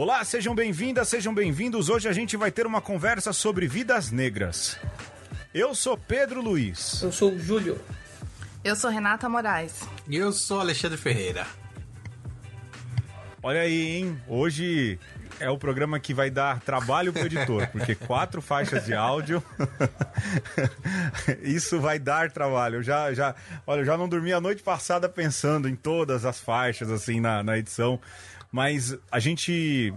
Olá, sejam bem-vindas, sejam bem-vindos. Hoje a gente vai ter uma conversa sobre vidas negras. Eu sou Pedro Luiz. Eu sou o Júlio. Eu sou Renata Moraes. E eu sou Alexandre Ferreira. Olha aí, hein? Hoje é o programa que vai dar trabalho pro editor, porque quatro faixas de áudio. Isso vai dar trabalho. Eu já, já, olha, eu já não dormi a noite passada pensando em todas as faixas assim na, na edição, mas a gente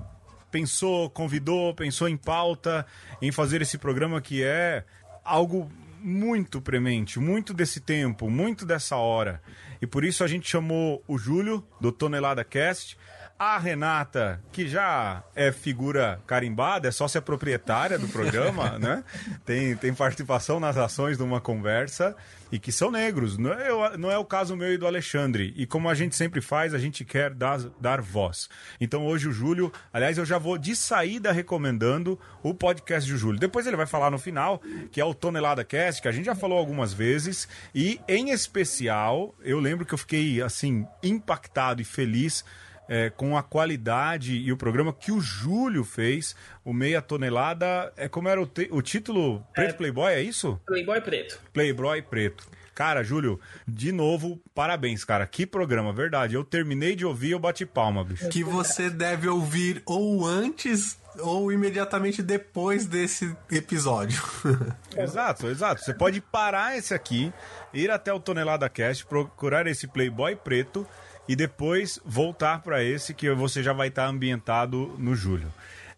pensou, convidou, pensou em pauta, em fazer esse programa que é algo muito premente, muito desse tempo, muito dessa hora. E por isso a gente chamou o Júlio, do Tonelada Cast, a Renata, que já é figura carimbada, é sócia proprietária do programa, né? Tem, tem participação nas ações de uma conversa e que são negros. Não é, não é o caso meu e do Alexandre. E como a gente sempre faz, a gente quer dar, dar voz. Então hoje o Júlio, aliás, eu já vou de saída recomendando o podcast do Júlio. Depois ele vai falar no final, que é o Tonelada Cast, que a gente já falou algumas vezes. E em especial, eu lembro que eu fiquei assim, impactado e feliz é, com a qualidade e o programa que o Júlio fez, o Meia Tonelada. É como era o, o título? Preto é, Playboy, é isso? Playboy Preto. Playboy Preto. Cara, Júlio, de novo, parabéns, cara. Que programa, verdade. Eu terminei de ouvir, eu bati palma, bicho. Que você deve ouvir ou antes ou imediatamente depois desse episódio. exato, exato. Você pode parar esse aqui, ir até o Tonelada Cast, procurar esse Playboy preto e depois voltar para esse que você já vai estar tá ambientado no julho.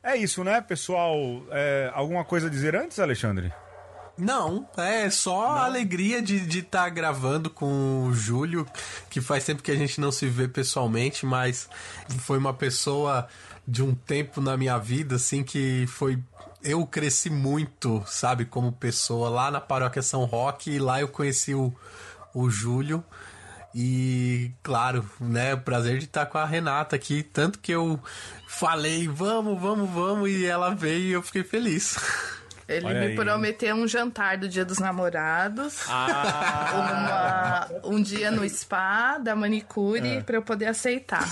É isso, né, pessoal? É, alguma coisa a dizer antes, Alexandre? Não, é só não. a alegria de estar tá gravando com o Júlio, que faz tempo que a gente não se vê pessoalmente, mas foi uma pessoa de um tempo na minha vida, assim, que foi. Eu cresci muito, sabe, como pessoa lá na paróquia São Roque, e lá eu conheci o, o Júlio. E, claro, né, o prazer de estar com a Renata aqui. Tanto que eu falei, vamos, vamos, vamos, e ela veio e eu fiquei feliz. Ele Olha me aí. prometeu um jantar do Dia dos Namorados, ah. uma, um dia no spa da manicure é. para eu poder aceitar.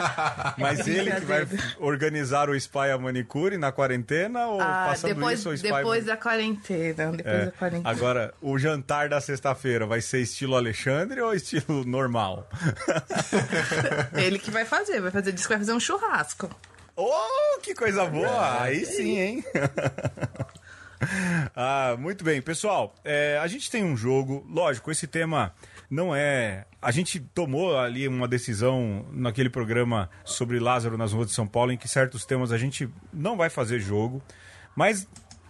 Mas ele que vai organizar o spa e a manicure na quarentena ou ah, passando depois, isso o spa Depois da quarentena, depois é. da quarentena. Agora, o jantar da sexta-feira vai ser estilo Alexandre ou estilo normal? ele que vai fazer, vai fazer, diz que vai fazer um churrasco. Oh, que coisa boa! Aí sim, hein? ah, muito bem, pessoal. É, a gente tem um jogo, lógico, esse tema não é. A gente tomou ali uma decisão naquele programa sobre Lázaro nas ruas de São Paulo, em que certos temas a gente não vai fazer jogo, mas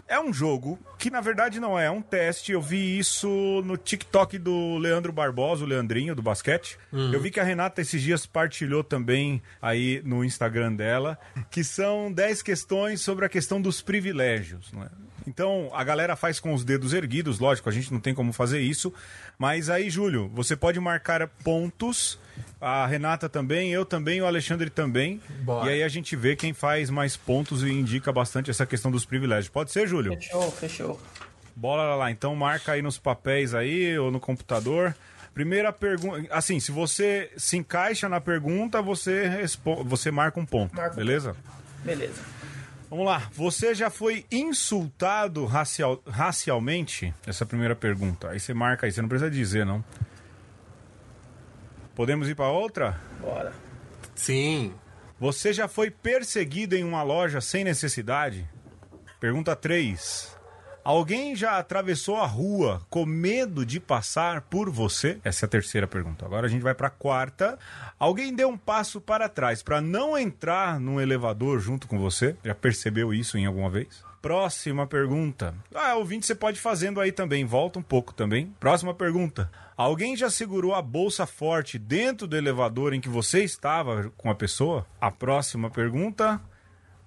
é um jogo que na verdade não é, é um teste. Eu vi isso no TikTok do Leandro Barbosa, o Leandrinho do basquete. Uhum. Eu vi que a Renata esses dias partilhou também aí no Instagram dela, que são 10 questões sobre a questão dos privilégios. Não é? Então, a galera faz com os dedos erguidos, lógico, a gente não tem como fazer isso. Mas aí, Júlio, você pode marcar pontos. A Renata também, eu também, o Alexandre também. Bora. E aí a gente vê quem faz mais pontos e indica bastante essa questão dos privilégios. Pode ser, Júlio? Fechou, fechou. Bola lá, então marca aí nos papéis aí ou no computador. Primeira pergunta, assim, se você se encaixa na pergunta, você responde, você marca um ponto, marca beleza? Beleza. Vamos lá. Você já foi insultado racial, racialmente? Essa é a primeira pergunta. Aí você marca aí, você não precisa dizer, não. Podemos ir para outra? Bora. Sim. Você já foi perseguido em uma loja sem necessidade? Pergunta 3. Alguém já atravessou a rua com medo de passar por você? Essa é a terceira pergunta. Agora a gente vai para a quarta. Alguém deu um passo para trás para não entrar num elevador junto com você? Já percebeu isso em alguma vez? Próxima pergunta. Ah, ouvinte, você pode fazendo aí também. Volta um pouco também. Próxima pergunta. Alguém já segurou a bolsa forte dentro do elevador em que você estava com a pessoa? A próxima pergunta.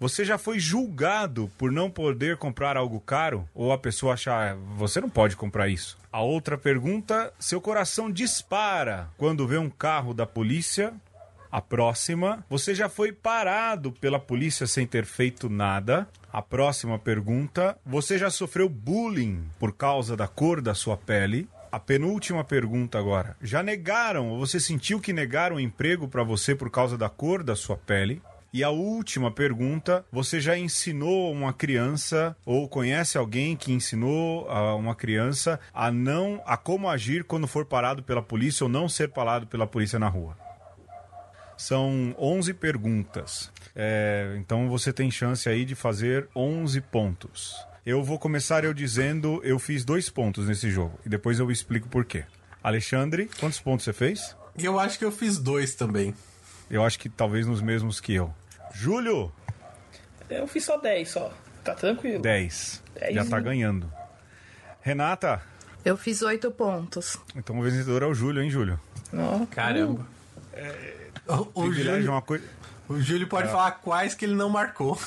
Você já foi julgado por não poder comprar algo caro? Ou a pessoa achar, você não pode comprar isso? A outra pergunta: seu coração dispara quando vê um carro da polícia? A próxima: você já foi parado pela polícia sem ter feito nada? A próxima pergunta: você já sofreu bullying por causa da cor da sua pele? A penúltima pergunta agora: já negaram ou você sentiu que negaram emprego para você por causa da cor da sua pele? E a última pergunta: você já ensinou uma criança ou conhece alguém que ensinou a uma criança a não a como agir quando for parado pela polícia ou não ser parado pela polícia na rua? São 11 perguntas. É, então você tem chance aí de fazer 11 pontos. Eu vou começar eu dizendo, eu fiz dois pontos nesse jogo e depois eu explico por quê. Alexandre, quantos pontos você fez? Eu acho que eu fiz dois também. Eu acho que talvez nos mesmos que eu. Júlio? Eu fiz só 10 só. Tá tranquilo. 10. Dez, Já tá né? ganhando. Renata? Eu fiz oito pontos. Então o vencedor é o Júlio, hein, Júlio? Não. Caramba. O, o Privilégio é Júlio, uma coisa. o Júlio pode falar quais que ele não marcou.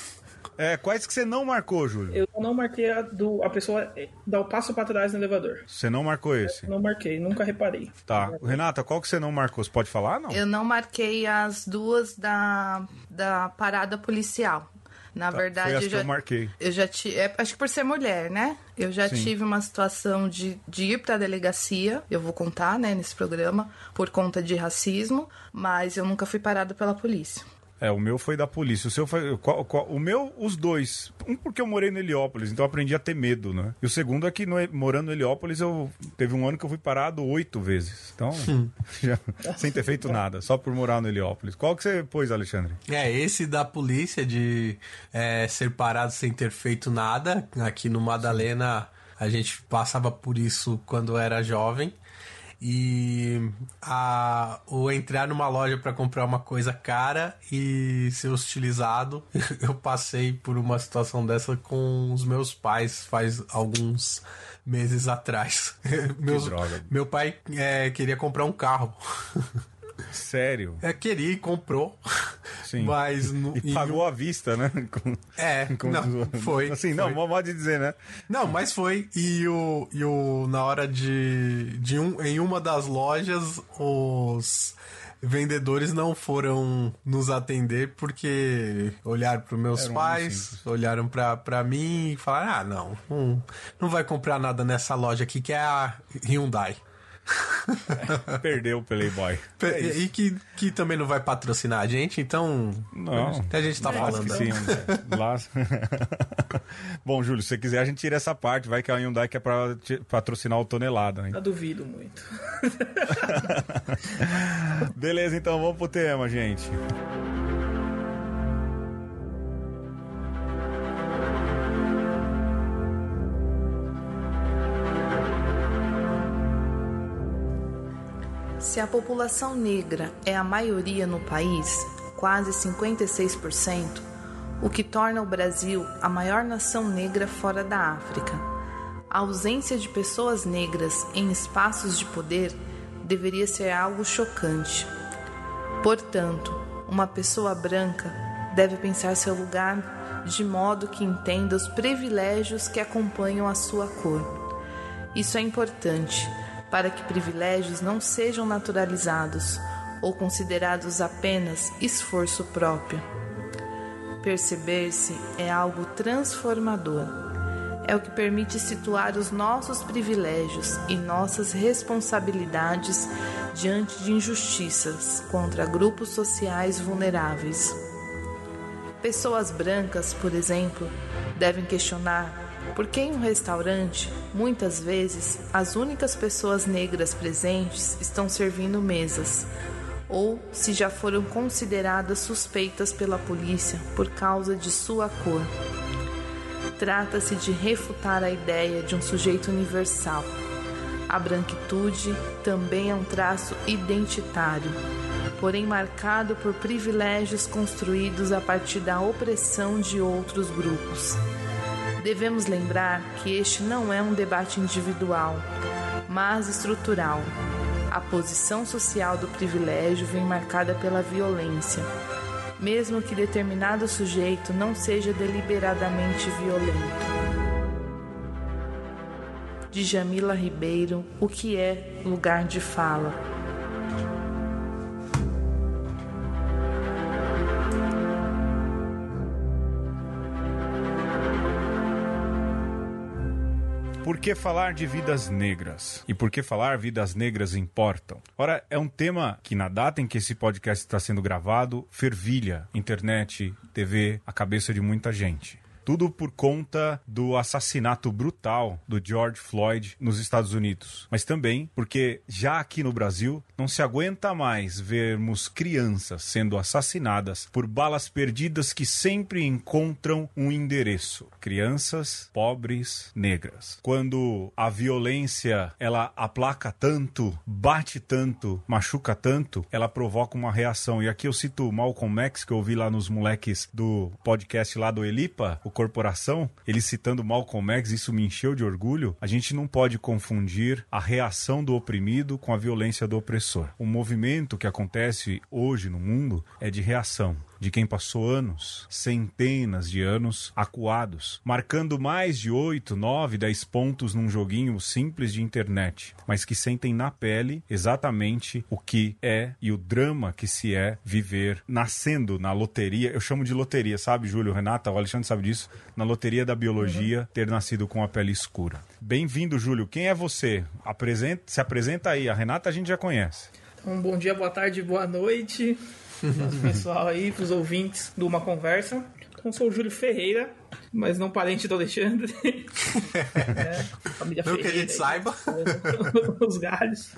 É, quais que você não marcou, Júlio? Eu não marquei a do. A pessoa dá o passo pra trás no elevador. Você não marcou esse? Não marquei, nunca reparei. Tá. Renata, qual que você não marcou? Você pode falar, não? Eu não marquei as duas da, da parada policial. Na verdade, Foi as eu que já, eu marquei. eu já tive. acho que por ser mulher, né? Eu já Sim. tive uma situação de, de ir pra delegacia, eu vou contar, né, nesse programa, por conta de racismo, mas eu nunca fui parada pela polícia. É, o meu foi da polícia. O seu foi. qual- qual- o meu, os dois. Um porque eu morei no Heliópolis, então eu aprendi a ter medo, né? E o segundo é que no- morando no Heliópolis, eu teve um ano que eu fui parado oito vezes. Então, já- sem ter feito nada, só por morar no Heliópolis. Qual que você pôs, Alexandre? É, esse da polícia de é, ser parado sem ter feito nada. Aqui no Madalena a gente passava por isso quando era jovem. E a, o entrar numa loja para comprar uma coisa cara e ser hostilizado, eu passei por uma situação dessa com os meus pais faz alguns meses atrás. Meus- droga. Meu pai é, queria comprar um carro. Sério? É, queria e comprou. Sim. Mas no, E pagou à vista, né? Com- É, com- não, foi. Assim, foi. não, modo de dizer, né? Não, mas foi. E o, e o na hora de, de um, em uma das lojas, os vendedores não foram nos atender porque olharam para meus Era um pais, simples. olharam para mim e falaram: "Ah, não, não, não vai comprar nada nessa loja aqui que é a Hyundai". Perdeu o Playboy. É e e que, que também não vai patrocinar a gente, então. Não. A gente tá falando. sim. Lá- Bom, Júlio, se você quiser, a gente tira essa parte. Vai que a Hyundai quer pra patrocinar o Tonelada. Hein? Eu duvido muito. Beleza, então vamos pro tema, gente. Se a população negra é a maioria no país, quase 56%, o que torna o Brasil a maior nação negra fora da África. A ausência de pessoas negras em espaços de poder deveria ser algo chocante. Portanto, uma pessoa branca deve pensar seu lugar de modo que entenda os privilégios que acompanham a sua cor. Isso é importante para que privilégios não sejam naturalizados ou considerados apenas esforço próprio. Perceber-se é algo transformador. É o que permite situar os nossos privilégios e nossas responsabilidades diante de injustiças contra grupos sociais vulneráveis. Pessoas brancas, por exemplo, devem questionar por que em um restaurante, muitas vezes, as únicas pessoas negras presentes estão servindo mesas, ou se já foram consideradas suspeitas pela polícia por causa de sua cor. Trata-se de refutar a ideia de um sujeito universal. A branquitude também é um traço identitário, porém marcado por privilégios construídos a partir da opressão de outros grupos. Devemos lembrar que este não é um debate individual, mas estrutural. A posição social do privilégio vem marcada pela violência, mesmo que determinado sujeito não seja deliberadamente violento. De Jamila Ribeiro, o que é lugar de fala? Que falar de vidas negras? E por que falar vidas negras importam? Ora, é um tema que na data em que esse podcast está sendo gravado, fervilha internet, TV, a cabeça de muita gente. Tudo por conta do assassinato brutal do George Floyd nos Estados Unidos. Mas também porque já aqui no Brasil não se aguenta mais vermos crianças sendo assassinadas por balas perdidas que sempre encontram um endereço. Crianças pobres negras. Quando a violência ela aplaca tanto, bate tanto, machuca tanto, ela provoca uma reação. E aqui eu cito Malcolm X que eu ouvi lá nos moleques do podcast lá do Elipa, o corporação, ele citando Malcolm X, isso me encheu de orgulho. A gente não pode confundir a reação do oprimido com a violência do opressor. O movimento que acontece hoje no mundo é de reação de quem passou anos, centenas de anos, acuados, marcando mais de 8, 9, 10 pontos num joguinho simples de internet, mas que sentem na pele exatamente o que é e o drama que se é viver nascendo na loteria. Eu chamo de loteria, sabe, Júlio, Renata, o Alexandre sabe disso, na loteria da biologia, uhum. ter nascido com a pele escura. Bem-vindo, Júlio. Quem é você? Apresenta, se apresenta aí. A Renata a gente já conhece. Um bom dia, boa tarde, boa noite nosso pessoal aí, pros ouvintes de uma conversa. Então, sou o Júlio Ferreira, mas não parente do Alexandre. é, família não Ferreira. que a gente saiba. Os galhos.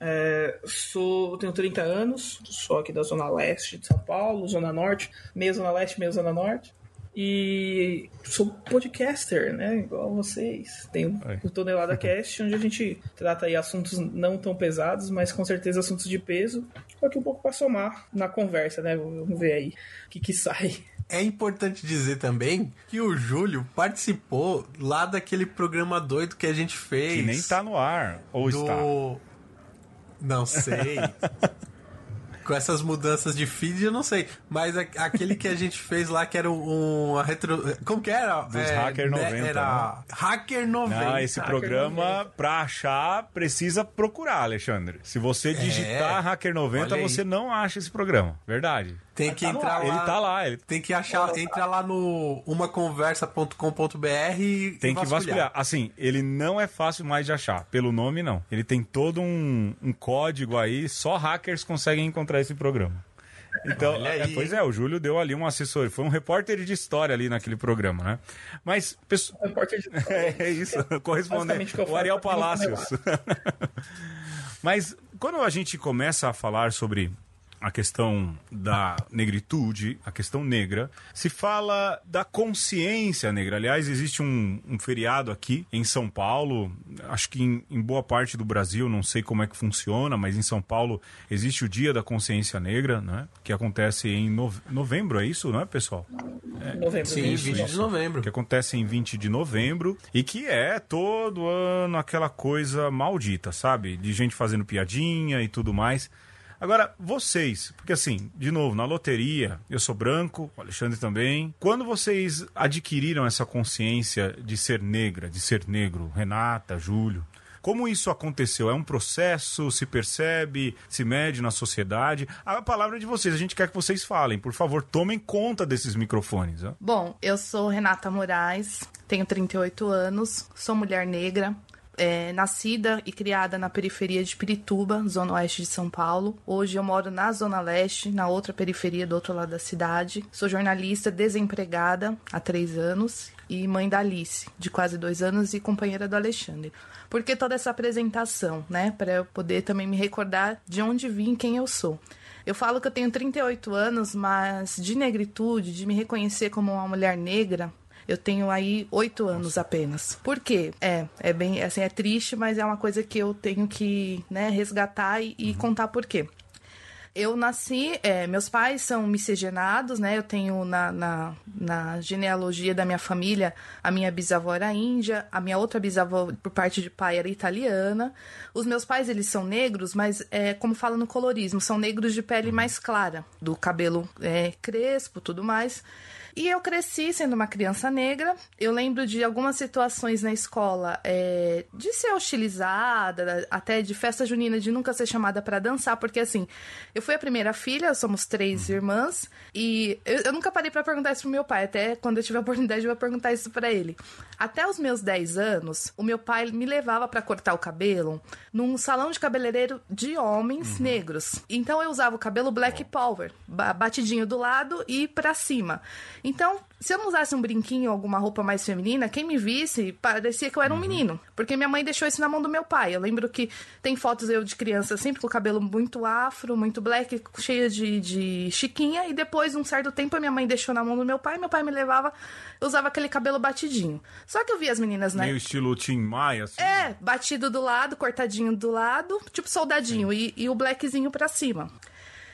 É, sou, tenho 30 anos, sou aqui da Zona Leste de São Paulo, Zona Norte, meia Zona Leste, meia Zona Norte. E sou podcaster, né? Igual vocês. Tenho o Tonelada Cast, onde a gente trata aí assuntos não tão pesados, mas com certeza assuntos de peso. Aqui um pouco para somar na conversa, né? Vamos ver aí o que, que sai. É importante dizer também que o Júlio participou lá daquele programa doido que a gente fez. Que nem tá no ar. Ou do... está? Não sei. com essas mudanças de feed, eu não sei. Mas aquele que a gente fez lá, que era um, uma retro. Como que era? Dos é, Hacker 90. Né, era né? Hacker 90. Não, esse Hacker programa, 90. pra achar, precisa procurar, Alexandre. Se você digitar é, Hacker 90, você não acha esse programa. Verdade. Tem que tá entrar lá. Ele tá lá. Ele... Tem que achar, entra lá no umaconversa.com.br e Tem que vasculhar. vasculhar. Assim, ele não é fácil mais de achar. Pelo nome, não. Ele tem todo um, um código aí, só hackers conseguem encontrar esse programa. Então, é, pois é, o Júlio deu ali um assessor, foi um repórter de história ali naquele programa, né? Mas. Pesso... Repórter de história. é isso, correspondente. O Ariel Palácios. Mas quando a gente começa a falar sobre a questão da negritude, a questão negra, se fala da consciência negra. Aliás, existe um, um feriado aqui em São Paulo, acho que em, em, boa parte do Brasil, não sei como é que funciona, mas em São Paulo existe o Dia da Consciência Negra, né? que acontece em novembro, é isso, não é, pessoal? É, novembro. Sim, 20 de novembro. Que acontece em 20 de novembro e que é todo ano aquela coisa maldita, sabe? De gente fazendo piadinha e tudo mais. Agora, vocês, porque assim, de novo, na loteria, eu sou branco, o Alexandre também. Quando vocês adquiriram essa consciência de ser negra, de ser negro, Renata, Júlio, como isso aconteceu? É um processo? Se percebe? Se mede na sociedade? A palavra é de vocês, a gente quer que vocês falem. Por favor, tomem conta desses microfones. Ó. Bom, eu sou Renata Moraes, tenho 38 anos, sou mulher negra, é, nascida e criada na periferia de Pirituba, zona oeste de São Paulo. Hoje eu moro na zona leste, na outra periferia do outro lado da cidade. Sou jornalista desempregada há três anos e mãe da Alice, de quase dois anos, e companheira do Alexandre. Por que toda essa apresentação, né? Para eu poder também me recordar de onde vim, quem eu sou. Eu falo que eu tenho 38 anos, mas de negritude, de me reconhecer como uma mulher negra, eu tenho aí oito anos apenas. Por quê? É, é bem, assim, é triste, mas é uma coisa que eu tenho que, né, resgatar e, e uhum. contar por quê. Eu nasci, é, meus pais são miscigenados, né? Eu tenho na, na, na, genealogia da minha família, a minha bisavó era índia, a minha outra bisavó, por parte de pai, era italiana. Os meus pais, eles são negros, mas, é, como fala no colorismo, são negros de pele mais clara, do cabelo é, crespo tudo mais. E eu cresci sendo uma criança negra. Eu lembro de algumas situações na escola é, de ser hostilizada, até de festa junina, de nunca ser chamada para dançar, porque assim, eu fui a primeira filha, somos três uhum. irmãs, e eu, eu nunca parei para perguntar isso pro meu pai, até quando eu tiver a oportunidade eu vou perguntar isso para ele. Até os meus 10 anos, o meu pai me levava para cortar o cabelo num salão de cabeleireiro de homens uhum. negros. Então eu usava o cabelo black power, batidinho do lado e para cima. Então, se eu não usasse um brinquinho ou alguma roupa mais feminina, quem me visse parecia que eu era um uhum. menino. Porque minha mãe deixou isso na mão do meu pai. Eu lembro que tem fotos eu de criança sempre com o cabelo muito afro, muito black, cheia de, de chiquinha. E depois, um certo tempo, a minha mãe deixou na mão do meu pai. Meu pai me levava, eu usava aquele cabelo batidinho. Só que eu via as meninas, né? Meio estilo Tim Maia, assim? É, batido do lado, cortadinho do lado, tipo soldadinho. E, e o blackzinho pra cima.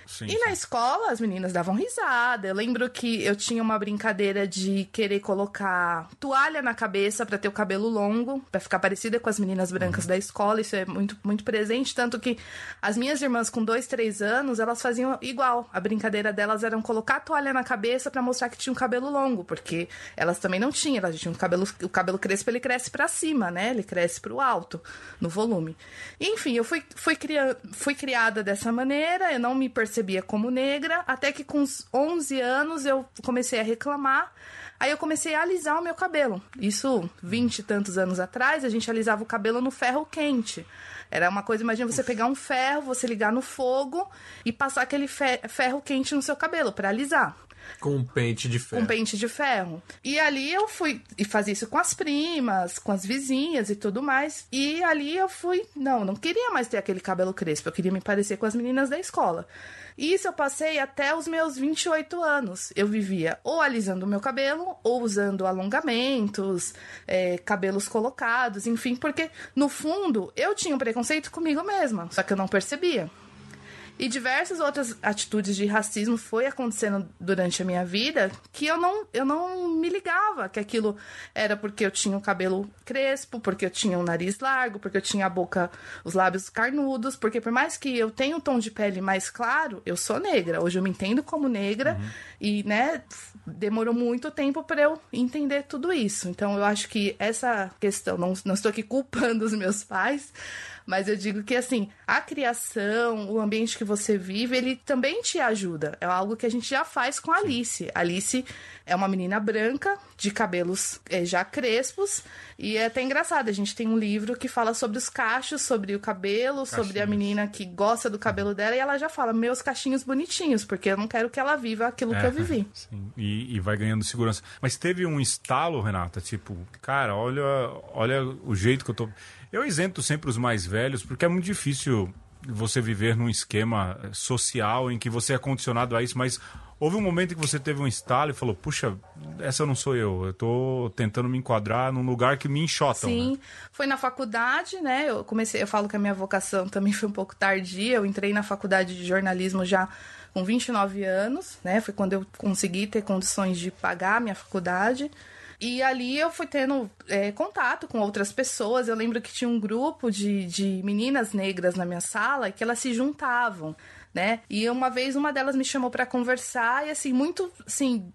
Sim, e sim. na escola as meninas davam risada. Eu lembro que eu tinha uma brincadeira de querer colocar toalha na cabeça para ter o cabelo longo, para ficar parecida com as meninas brancas uhum. da escola. Isso é muito, muito presente. Tanto que as minhas irmãs com dois, três anos, elas faziam igual. A brincadeira delas era colocar a toalha na cabeça para mostrar que tinha um cabelo longo, porque elas também não tinham. Elas tinham um cabelo, o cabelo crespo, ele cresce para cima, né? Ele cresce para o alto, no volume. Enfim, eu fui, fui, cria, fui criada dessa maneira, eu não me percebi percebia como negra, até que com uns 11 anos eu comecei a reclamar. Aí eu comecei a alisar o meu cabelo. Isso, 20 e tantos anos atrás, a gente alisava o cabelo no ferro quente. Era uma coisa, imagina você pegar um ferro, você ligar no fogo e passar aquele ferro quente no seu cabelo para alisar. Com um pente de ferro. Com um pente de ferro. E ali eu fui e fazia isso com as primas, com as vizinhas e tudo mais. E ali eu fui, não, não queria mais ter aquele cabelo crespo, eu queria me parecer com as meninas da escola. E isso eu passei até os meus 28 anos. Eu vivia ou alisando o meu cabelo, ou usando alongamentos, é, cabelos colocados, enfim, porque no fundo eu tinha um preconceito comigo mesma, só que eu não percebia. E diversas outras atitudes de racismo foi acontecendo durante a minha vida que eu não, eu não me ligava que aquilo era porque eu tinha o cabelo crespo, porque eu tinha o nariz largo, porque eu tinha a boca, os lábios carnudos, porque por mais que eu tenha um tom de pele mais claro, eu sou negra. Hoje eu me entendo como negra uhum. e, né, demorou muito tempo para eu entender tudo isso. Então eu acho que essa questão, não, não estou aqui culpando os meus pais, mas eu digo que, assim, a criação, o ambiente que você vive, ele também te ajuda. É algo que a gente já faz com a Alice. Alice é uma menina branca, de cabelos é, já crespos, e é até engraçado. A gente tem um livro que fala sobre os cachos, sobre o cabelo, Cachinhos. sobre a menina que gosta do cabelo dela, e ela já fala, meus cachinhos bonitinhos, porque eu não quero que ela viva aquilo é, que eu vivi. Sim, e, e vai ganhando segurança. Mas teve um estalo, Renata, tipo, cara, olha, olha o jeito que eu tô. Eu isento sempre os mais velhos, porque é muito difícil você viver num esquema social em que você é condicionado a isso, mas houve um momento em que você teve um estalo e falou: Puxa, essa não sou eu. Eu tô tentando me enquadrar num lugar que me enxotam. Sim, né? foi na faculdade, né? Eu comecei, eu falo que a minha vocação também foi um pouco tardia. Eu entrei na faculdade de jornalismo já com 29 anos, né? Foi quando eu consegui ter condições de pagar a minha faculdade. E ali eu fui tendo é, contato com outras pessoas. Eu lembro que tinha um grupo de, de meninas negras na minha sala que elas se juntavam. Né? E uma vez uma delas me chamou para conversar e assim muito assim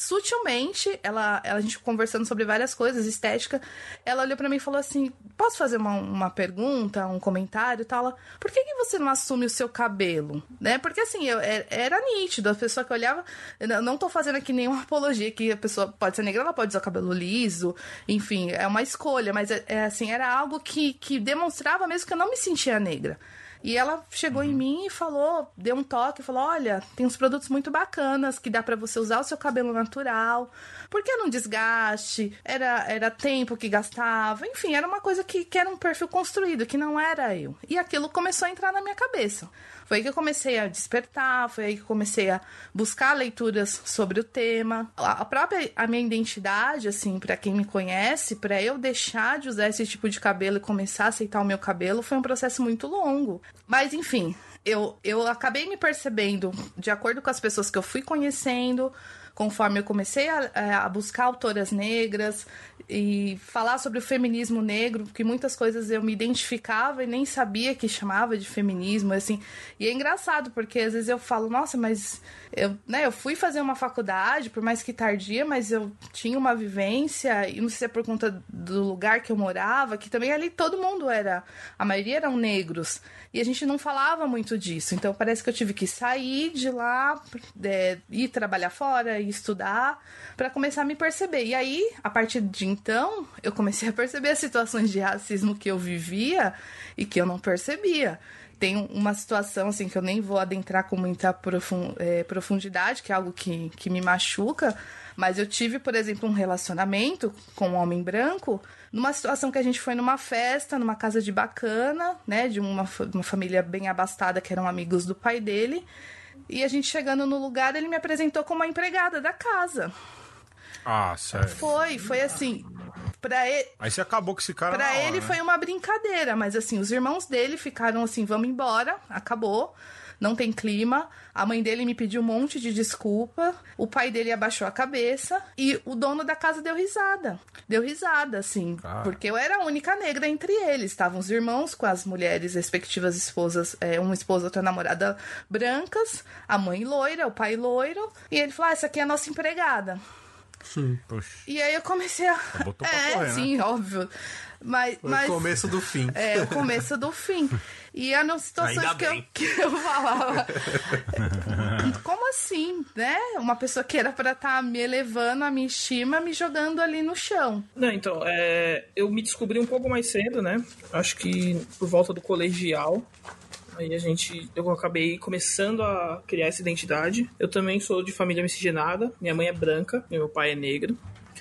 sutilmente, ela, ela, a gente conversando sobre várias coisas, estética, ela olhou para mim e falou assim: Posso fazer uma, uma pergunta, um comentário e tal? Ela, Por que, que você não assume o seu cabelo? Né? Porque assim, eu, é, era nítido, a pessoa que olhava. Eu não tô fazendo aqui nenhuma apologia que a pessoa pode ser negra, ela pode usar o cabelo liso, enfim, é uma escolha, mas é, é assim, era algo que, que demonstrava mesmo que eu não me sentia negra. E ela chegou uhum. em mim e falou, deu um toque, falou: "Olha, tem uns produtos muito bacanas que dá para você usar o seu cabelo natural. Por que não desgaste? Era era tempo que gastava. Enfim, era uma coisa que, que era um perfil construído, que não era eu. E aquilo começou a entrar na minha cabeça. Foi aí que eu comecei a despertar, foi aí que eu comecei a buscar leituras sobre o tema. A própria a minha identidade, assim, para quem me conhece, para eu deixar de usar esse tipo de cabelo e começar a aceitar o meu cabelo, foi um processo muito longo. Mas enfim, eu, eu acabei me percebendo, de acordo com as pessoas que eu fui conhecendo, conforme eu comecei a, a buscar autoras negras e falar sobre o feminismo negro, porque muitas coisas eu me identificava e nem sabia que chamava de feminismo, assim. E é engraçado, porque às vezes eu falo, nossa, mas eu, né, eu fui fazer uma faculdade, por mais que tardia, mas eu tinha uma vivência, e não sei se é por conta do lugar que eu morava, que também ali todo mundo era, a maioria eram negros. E a gente não falava muito disso. Então parece que eu tive que sair de lá, é, ir trabalhar fora, estudar, para começar a me perceber. E aí, a partir de então, eu comecei a perceber as situações de racismo que eu vivia e que eu não percebia tem uma situação assim que eu nem vou adentrar com muita é, profundidade, que é algo que, que me machuca, mas eu tive, por exemplo, um relacionamento com um homem branco numa situação que a gente foi numa festa, numa casa de bacana, né, de uma, uma família bem abastada que eram amigos do pai dele. E a gente chegando no lugar, ele me apresentou como uma empregada da casa. Ah, sério? Foi, foi assim. Pra ele, Aí você acabou com esse cara. Pra hora, ele né? foi uma brincadeira, mas assim, os irmãos dele ficaram assim: vamos embora, acabou não tem clima. A mãe dele me pediu um monte de desculpa. O pai dele abaixou a cabeça e o dono da casa deu risada. Deu risada, assim, Ah. porque eu era a única negra entre eles. Estavam os irmãos com as mulheres, respectivas esposas, é, uma esposa, outra namorada brancas, a mãe loira, o pai loiro. E ele falou: ah, essa aqui é a nossa empregada. Poxa. E aí eu comecei a. botou pra é, correr, né? sim, óbvio. Mas, Foi mas... o começo do fim. É, o começo do fim. E eram situações Ainda que eu, que eu falava. Como assim, né? Uma pessoa que era pra estar me elevando a minha estima, me jogando ali no chão. Não, então, é, eu me descobri um pouco mais cedo, né? Acho que por volta do colegial. Aí a gente. Eu acabei começando a criar essa identidade. Eu também sou de família miscigenada. Minha mãe é branca, meu pai é negro.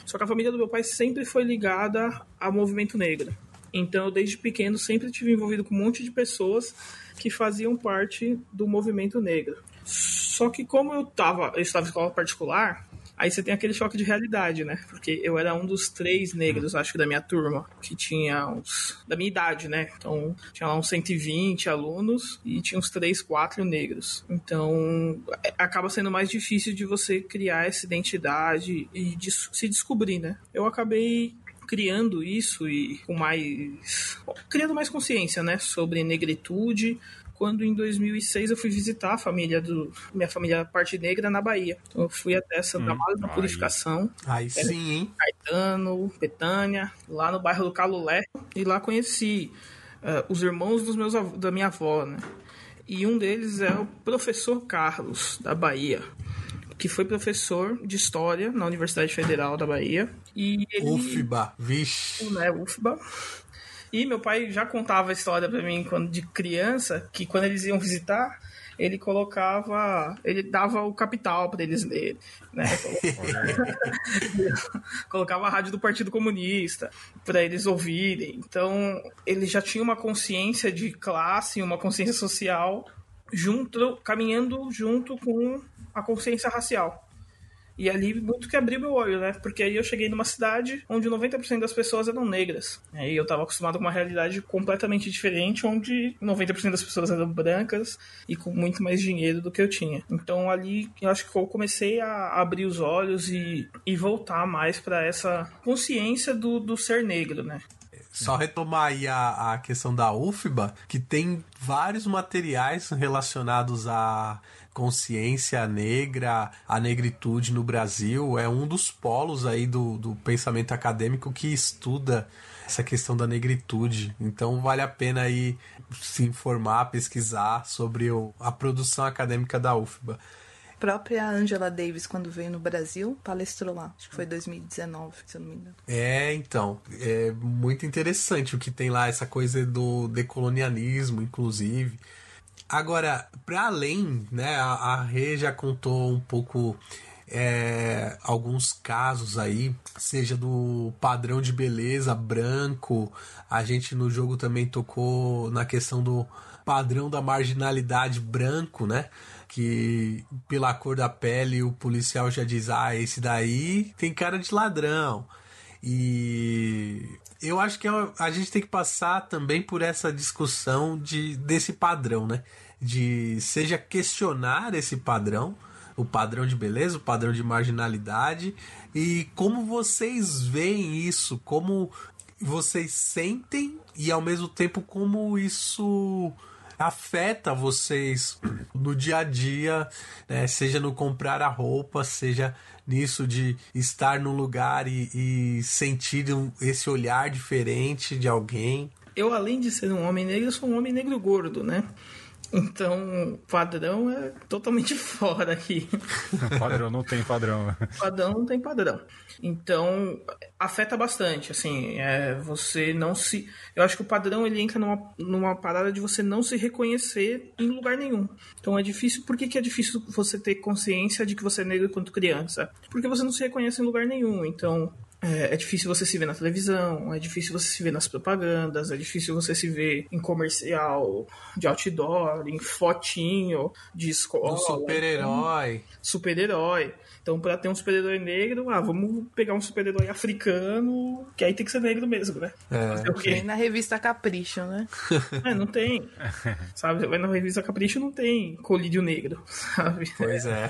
Só que a família do meu pai sempre foi ligada ao movimento negro. Então, eu, desde pequeno, sempre tive envolvido com um monte de pessoas que faziam parte do movimento negro. Só que como eu tava, eu estava em escola particular, aí você tem aquele choque de realidade, né? Porque eu era um dos três negros, acho que da minha turma, que tinha uns. da minha idade, né? Então, tinha lá uns 120 alunos e tinha uns três, quatro negros. Então, é- acaba sendo mais difícil de você criar essa identidade e de se descobrir, né? Eu acabei criando isso e com mais criando mais consciência, né, sobre negritude. Quando em 2006 eu fui visitar a família do minha família parte negra na Bahia. Então eu fui até Santa Amaro da. Purificação, Aí sim, hein? Caetano, Betânia, lá no bairro do Calulé e lá conheci eh, os irmãos dos meus da minha avó, né? E um deles é o professor Carlos da Bahia, que foi professor de história na Universidade Federal da Bahia. E ele UFBA, vixe. né, UFBA. E meu pai já contava a história pra mim quando de criança, que quando eles iam visitar, ele colocava, ele dava o capital pra eles lerem, né? colocava a rádio do Partido Comunista pra eles ouvirem. Então, ele já tinha uma consciência de classe, uma consciência social junto, caminhando junto com a consciência racial. E ali muito que abriu meu olho, né? Porque aí eu cheguei numa cidade onde 90% das pessoas eram negras. Aí eu tava acostumado com uma realidade completamente diferente, onde 90% das pessoas eram brancas e com muito mais dinheiro do que eu tinha. Então ali eu acho que eu comecei a abrir os olhos e, e voltar mais para essa consciência do, do ser negro, né? Só retomar aí a, a questão da UFBA, que tem vários materiais relacionados à consciência negra, à negritude no Brasil. É um dos polos aí do, do pensamento acadêmico que estuda essa questão da negritude. Então vale a pena aí se informar, pesquisar sobre o- a produção acadêmica da UFBA. A própria Angela Davis, quando veio no Brasil, palestrou lá. Acho que foi 2019, se eu não me engano. É, então, é muito interessante o que tem lá, essa coisa do decolonialismo, inclusive. Agora, para além, né, a, a Rê já contou um pouco é, alguns casos aí, seja do padrão de beleza branco, a gente no jogo também tocou na questão do padrão da marginalidade branco, né? Que pela cor da pele o policial já diz: ah, esse daí tem cara de ladrão. E eu acho que é a gente tem que passar também por essa discussão de, desse padrão, né? De seja questionar esse padrão, o padrão de beleza, o padrão de marginalidade e como vocês veem isso, como vocês sentem e ao mesmo tempo como isso afeta vocês no dia a dia, né? seja no comprar a roupa, seja nisso de estar num lugar e, e sentir esse olhar diferente de alguém. Eu, além de ser um homem negro, sou um homem negro gordo, né? Então, padrão é totalmente fora aqui. padrão não tem padrão. Padrão não tem padrão. Então, afeta bastante, assim, é, você não se... Eu acho que o padrão, ele entra numa, numa parada de você não se reconhecer em lugar nenhum. Então, é difícil... Por que, que é difícil você ter consciência de que você é negro quando criança? Porque você não se reconhece em lugar nenhum. Então, é, é, difícil você se ver na televisão, é difícil você se ver nas propagandas, é difícil você se ver em comercial de outdoor, em fotinho de escola. Um super-herói. Super-herói. Então, para ter um super-herói negro, ah, vamos pegar um super-herói africano, que aí tem que ser negro mesmo, né? É. Tem na revista Capricho, né? é, não tem. sabe? Vai na revista Capricho, não tem colírio negro, sabe? Pois é.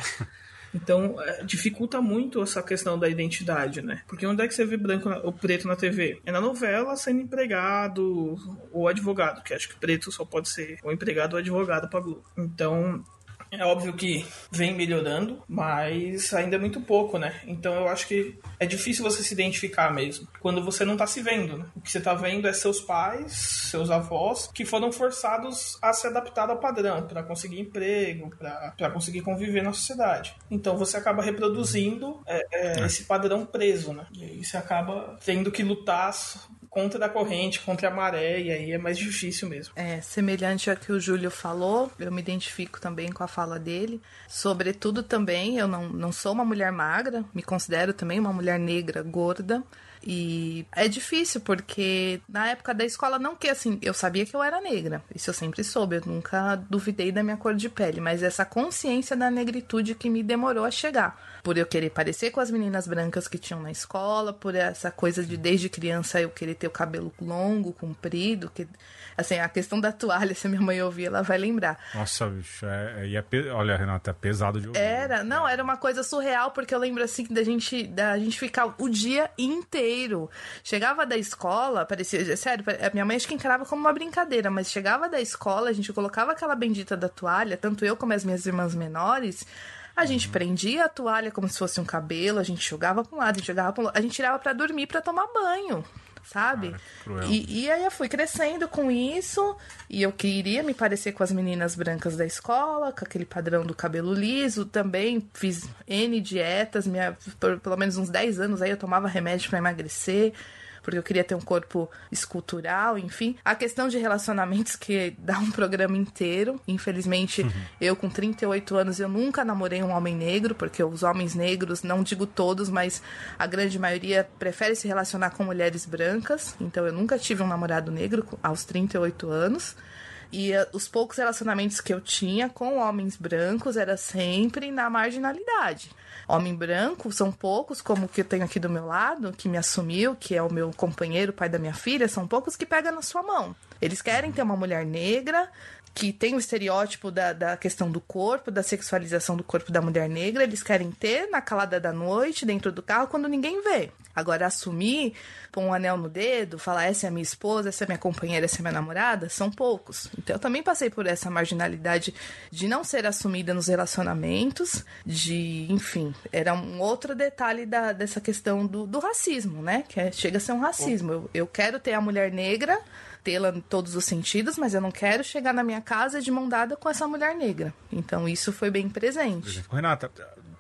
Então, é, dificulta muito essa questão da identidade, né? Porque onde é que você vê branco ou preto na TV? É na novela sendo empregado ou advogado, que acho que preto só pode ser ou empregado ou advogado pra Globo. Então, é óbvio que vem melhorando, mas ainda é muito pouco, né? Então eu acho que é difícil você se identificar mesmo. Quando você não tá se vendo, né? O que você tá vendo é seus pais, seus avós, que foram forçados a se adaptar ao padrão para conseguir emprego, para conseguir conviver na sociedade. Então você acaba reproduzindo é, é, esse padrão preso, né? E aí você acaba tendo que lutar contra a corrente, contra a maré, e aí é mais difícil mesmo. É, semelhante ao que o Júlio falou, eu me identifico também com a fala dele. Sobretudo também, eu não, não sou uma mulher magra, me considero também uma mulher negra, gorda. E é difícil, porque na época da escola, não que assim, eu sabia que eu era negra, isso eu sempre soube, eu nunca duvidei da minha cor de pele, mas essa consciência da negritude que me demorou a chegar. Por eu querer parecer com as meninas brancas que tinham na escola, por essa coisa de desde criança eu querer ter o cabelo longo, comprido, que Assim, a questão da toalha, se minha mãe ouvir, ela vai lembrar. Nossa, bicho, é, é, é olha, Renata, é pesado de ouvir. Era, não, era uma coisa surreal, porque eu lembro assim da gente, da gente ficar o dia inteiro. Chegava da escola, parecia, sério, a minha mãe acho que encarava como uma brincadeira, mas chegava da escola, a gente colocava aquela bendita da toalha, tanto eu como as minhas irmãs menores. A gente uhum. prendia a toalha como se fosse um cabelo, a gente jogava para um lado, a gente jogava para um lado, a gente tirava para dormir para tomar banho sabe? Cara, e, e aí eu fui crescendo com isso e eu queria me parecer com as meninas brancas da escola, com aquele padrão do cabelo liso. Também fiz N dietas, minha, por pelo menos uns 10 anos aí eu tomava remédio para emagrecer porque eu queria ter um corpo escultural, enfim. A questão de relacionamentos que dá um programa inteiro. Infelizmente, uhum. eu com 38 anos, eu nunca namorei um homem negro, porque os homens negros, não digo todos, mas a grande maioria prefere se relacionar com mulheres brancas. Então eu nunca tive um namorado negro aos 38 anos. E uh, os poucos relacionamentos que eu tinha com homens brancos era sempre na marginalidade homem branco, são poucos, como o que eu tenho aqui do meu lado, que me assumiu, que é o meu companheiro, pai da minha filha, são poucos que pegam na sua mão. Eles querem ter uma mulher negra, que tem o estereótipo da, da questão do corpo, da sexualização do corpo da mulher negra, eles querem ter na calada da noite, dentro do carro, quando ninguém vê. Agora, assumir, pôr um anel no dedo, falar essa é a minha esposa, essa é a minha companheira, essa é a minha namorada, são poucos. Então, eu também passei por essa marginalidade de não ser assumida nos relacionamentos, de, enfim, era um outro detalhe da, dessa questão do, do racismo, né? Que é, chega a ser um racismo. Eu, eu quero ter a mulher negra tê-la em todos os sentidos, mas eu não quero chegar na minha casa de mão dada com essa mulher negra. Então isso foi bem presente. Renata,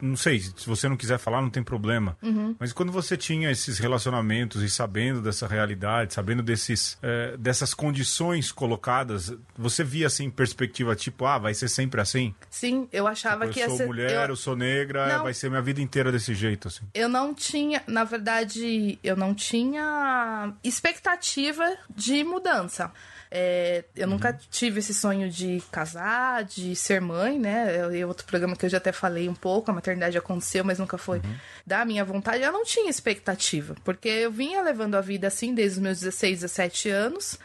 não sei, se você não quiser falar, não tem problema. Uhum. Mas quando você tinha esses relacionamentos e sabendo dessa realidade, sabendo desses, é, dessas condições colocadas, você via assim perspectiva tipo, ah, vai ser sempre assim? Sim, eu achava tipo, que eu sou ser... mulher, eu... eu sou negra, não. vai ser minha vida inteira desse jeito, assim. Eu não tinha, na verdade, eu não tinha expectativa de mudança. É, eu uhum. nunca tive esse sonho de casar, de ser mãe, né? É outro programa que eu já até falei um pouco, a maternidade aconteceu, mas nunca foi uhum. da minha vontade. Eu não tinha expectativa, porque eu vinha levando a vida assim desde os meus 16, 17 anos.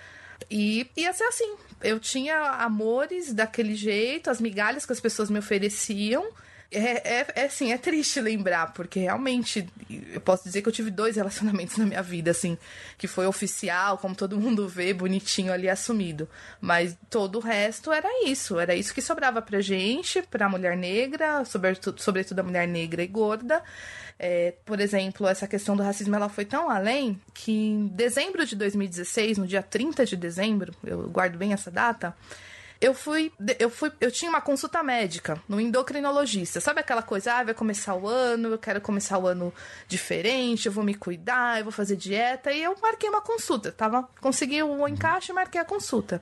E ia ser assim. Eu tinha amores daquele jeito, as migalhas que as pessoas me ofereciam É, é, é assim, é triste lembrar, porque realmente eu posso dizer que eu tive dois relacionamentos na minha vida, assim, que foi oficial, como todo mundo vê, bonitinho ali assumido. Mas todo o resto era isso, era isso que sobrava pra gente, pra mulher negra, sobretudo, sobretudo a mulher negra e gorda. É, por exemplo, essa questão do racismo ela foi tão além que em dezembro de 2016, no dia 30 de dezembro, eu guardo bem essa data, eu fui, eu fui, eu tinha uma consulta médica no endocrinologista. Sabe aquela coisa, ah, vai começar o ano, eu quero começar o ano diferente, eu vou me cuidar, eu vou fazer dieta e eu marquei uma consulta. Tava, consegui o encaixe e marquei a consulta.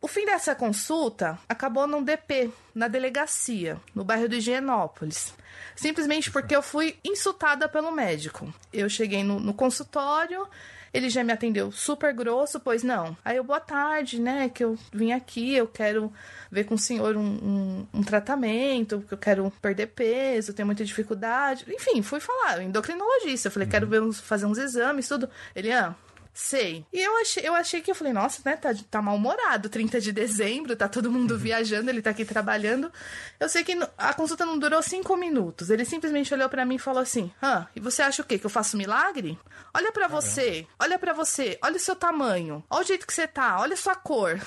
O fim dessa consulta acabou num DP, na delegacia, no bairro do Higienópolis. Simplesmente porque eu fui insultada pelo médico. Eu cheguei no, no consultório, ele já me atendeu super grosso, pois não. Aí eu, boa tarde, né? Que eu vim aqui, eu quero ver com o senhor um, um, um tratamento, que eu quero perder peso, tenho muita dificuldade. Enfim, fui falar, endocrinologista. Eu falei, quero ver uns, fazer uns exames, tudo. Ele, ah, Sei. E eu achei, eu achei que eu falei, nossa, né, tá, tá mal-humorado, 30 de dezembro, tá todo mundo viajando, ele tá aqui trabalhando. Eu sei que a consulta não durou cinco minutos. Ele simplesmente olhou para mim e falou assim: Ah, e você acha o quê? Que eu faço milagre? Olha para você, olha para você, olha o seu tamanho, olha o jeito que você tá, olha a sua cor.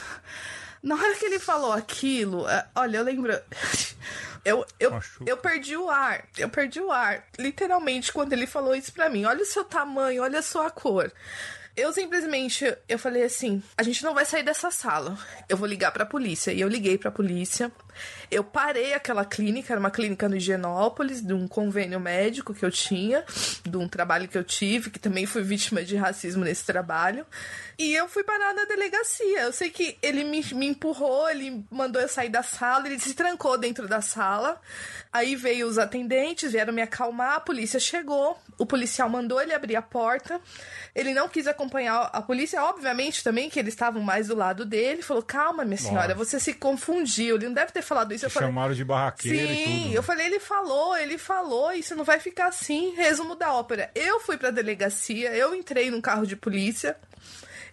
Na hora que ele falou aquilo, é, olha, eu lembro. Eu, eu, eu perdi o ar. Eu perdi o ar. Literalmente, quando ele falou isso pra mim. Olha o seu tamanho, olha a sua cor. Eu simplesmente, eu falei assim, a gente não vai sair dessa sala. Eu vou ligar pra polícia. E eu liguei pra polícia. Eu parei aquela clínica, era uma clínica no Higienópolis, de um convênio médico que eu tinha, de um trabalho que eu tive, que também fui vítima de racismo nesse trabalho. E eu fui parar na delegacia. Eu sei que ele me, me empurrou, ele mandou eu sair da sala, ele se trancou dentro da sala. Aí veio os atendentes, vieram me acalmar, a polícia chegou, o policial mandou ele abrir a porta. Ele não quis acompanhar a polícia, obviamente também que eles estavam mais do lado dele. Falou: "Calma, minha senhora, Nossa. você se confundiu. Ele não deve ter falado isso". Eu falei, chamaram de barraqueiro Sim, eu falei: "Ele falou, ele falou, isso não vai ficar assim". Resumo da ópera. Eu fui para delegacia, eu entrei num carro de polícia.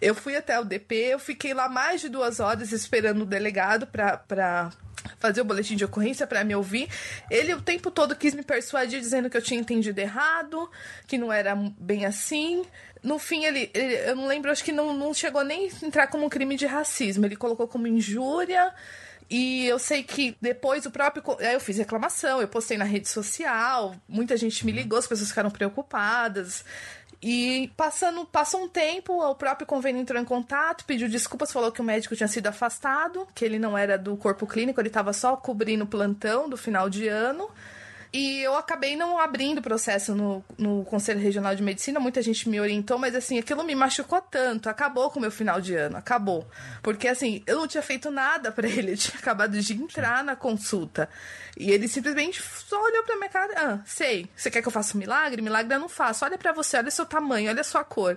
Eu fui até o DP, eu fiquei lá mais de duas horas esperando o delegado para fazer o boletim de ocorrência para me ouvir. Ele o tempo todo quis me persuadir dizendo que eu tinha entendido errado, que não era bem assim. No fim, ele, ele eu não lembro, acho que não, não chegou nem a entrar como um crime de racismo. Ele colocou como injúria. E eu sei que depois o próprio. Aí eu fiz reclamação, eu postei na rede social, muita gente me ligou, as pessoas ficaram preocupadas. E passando, passou um tempo, o próprio convênio entrou em contato, pediu desculpas, falou que o médico tinha sido afastado, que ele não era do corpo clínico, ele estava só cobrindo o plantão do final de ano. E eu acabei não abrindo o processo no, no Conselho Regional de Medicina, muita gente me orientou, mas assim, aquilo me machucou tanto, acabou com o meu final de ano, acabou. Porque assim, eu não tinha feito nada para ele, eu tinha acabado de entrar na consulta. E ele simplesmente só olhou pra minha cara, ah, sei, você quer que eu faça um milagre? Milagre eu não faço, olha para você, olha seu tamanho, olha sua cor.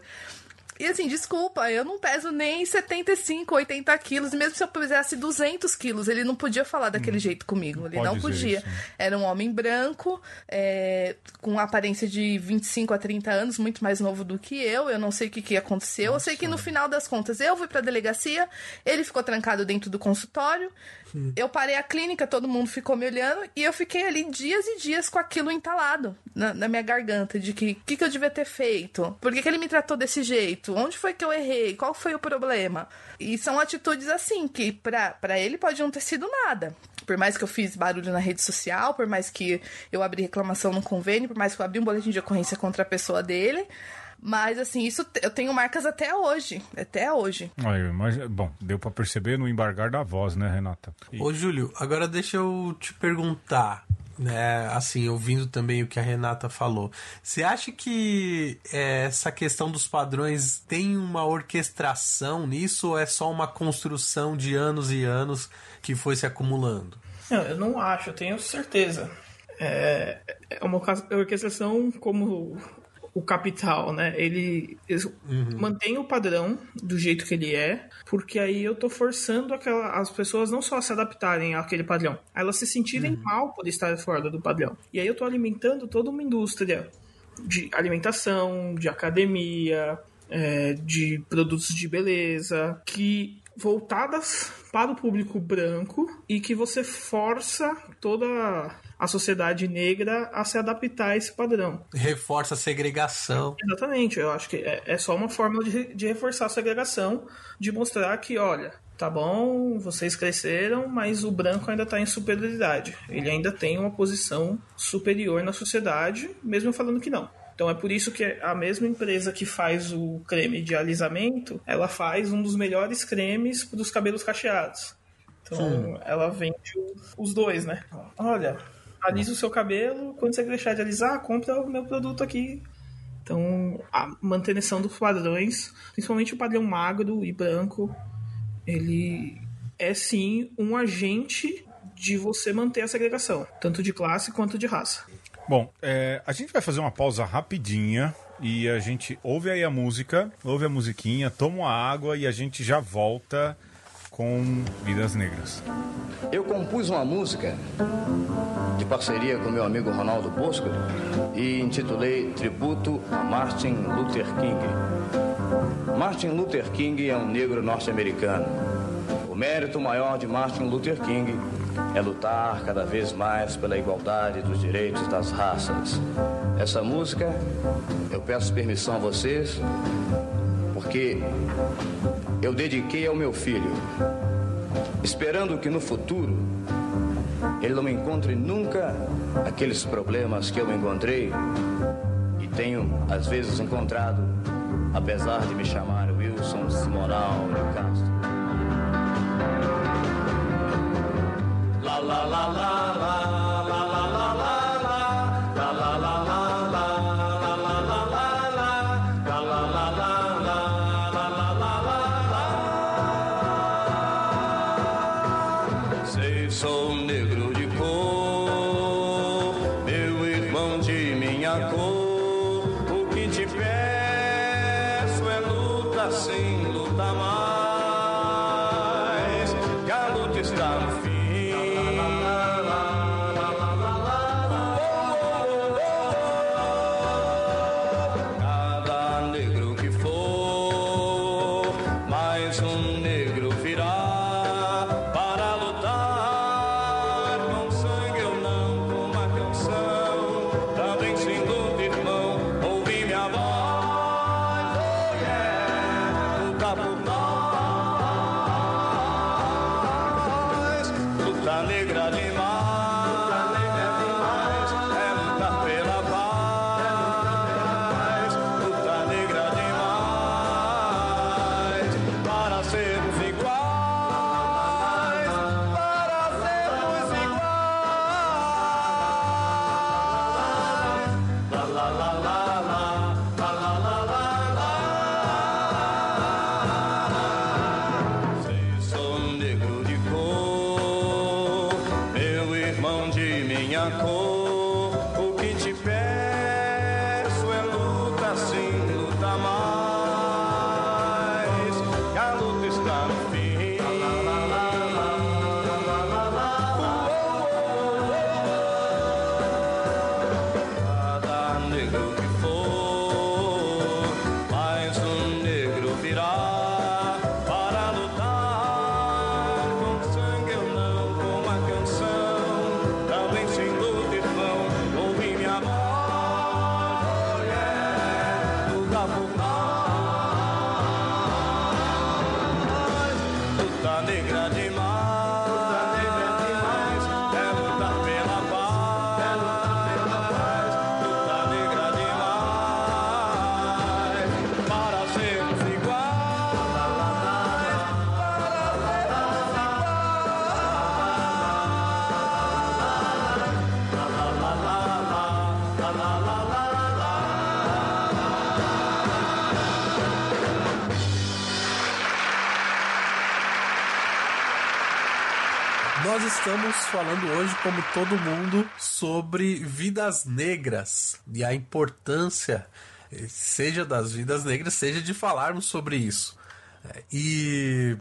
E assim, desculpa, eu não peso nem 75, 80 quilos. Mesmo se eu pesasse 200 quilos, ele não podia falar daquele hum, jeito comigo. Ele não podia. Isso. Era um homem branco, é, com aparência de 25 a 30 anos, muito mais novo do que eu. Eu não sei o que, que aconteceu. Nossa. Eu sei que no final das contas eu fui pra delegacia, ele ficou trancado dentro do consultório. Eu parei a clínica, todo mundo ficou me olhando e eu fiquei ali dias e dias com aquilo entalado na, na minha garganta de que que, que eu devia ter feito, por que, que ele me tratou desse jeito, onde foi que eu errei, qual foi o problema. E são atitudes assim que para ele pode não ter sido nada. Por mais que eu fiz barulho na rede social, por mais que eu abri reclamação no convênio, por mais que eu abri um boletim de ocorrência contra a pessoa dele, mas, assim, isso eu tenho marcas até hoje. Até hoje. mas, bom, deu para perceber no embargar da voz, né, Renata? E... Ô, Júlio, agora deixa eu te perguntar. Né, assim, ouvindo também o que a Renata falou. Você acha que é, essa questão dos padrões tem uma orquestração nisso ou é só uma construção de anos e anos que foi se acumulando? Não, eu não acho, eu tenho certeza. É, é uma orquestração como o capital, né? Ele, uhum. mantém o padrão do jeito que ele é, porque aí eu tô forçando aquela, as pessoas não só a se adaptarem àquele padrão, elas se sentirem uhum. mal por estar fora do padrão. E aí eu tô alimentando toda uma indústria de alimentação, de academia, é, de produtos de beleza, que voltadas para o público branco e que você força toda a sociedade negra a se adaptar a esse padrão. Reforça a segregação. Exatamente, eu acho que é, é só uma forma de, de reforçar a segregação, de mostrar que, olha, tá bom, vocês cresceram, mas o branco ainda está em superioridade. Ele ainda tem uma posição superior na sociedade, mesmo falando que não. Então é por isso que a mesma empresa que faz o creme de alisamento, ela faz um dos melhores cremes para os cabelos cacheados. Então Sim. ela vende os dois, né? Olha, alisa o seu cabelo, quando você deixar de alisar, compra o meu produto aqui. Então a manutenção dos padrões, principalmente o padrão magro e branco, ele é sim um agente de você manter a segregação, tanto de classe quanto de raça. Bom, é, a gente vai fazer uma pausa rapidinha e a gente ouve aí a música, ouve a musiquinha, toma uma água e a gente já volta com Vidas Negras. Eu compus uma música de parceria com meu amigo Ronaldo Bosco e intitulei Tributo a Martin Luther King. Martin Luther King é um negro norte-americano. O mérito maior de Martin Luther King é lutar cada vez mais pela igualdade dos direitos das raças. Essa música, eu peço permissão a vocês, porque eu dediquei ao meu filho, esperando que no futuro ele não encontre nunca aqueles problemas que eu encontrei e tenho às vezes encontrado, apesar de me chamar Wilson Simonal de Castro. La la la la la estamos falando hoje, como todo mundo, sobre vidas negras e a importância, eh, seja das vidas negras, seja de falarmos sobre isso. E,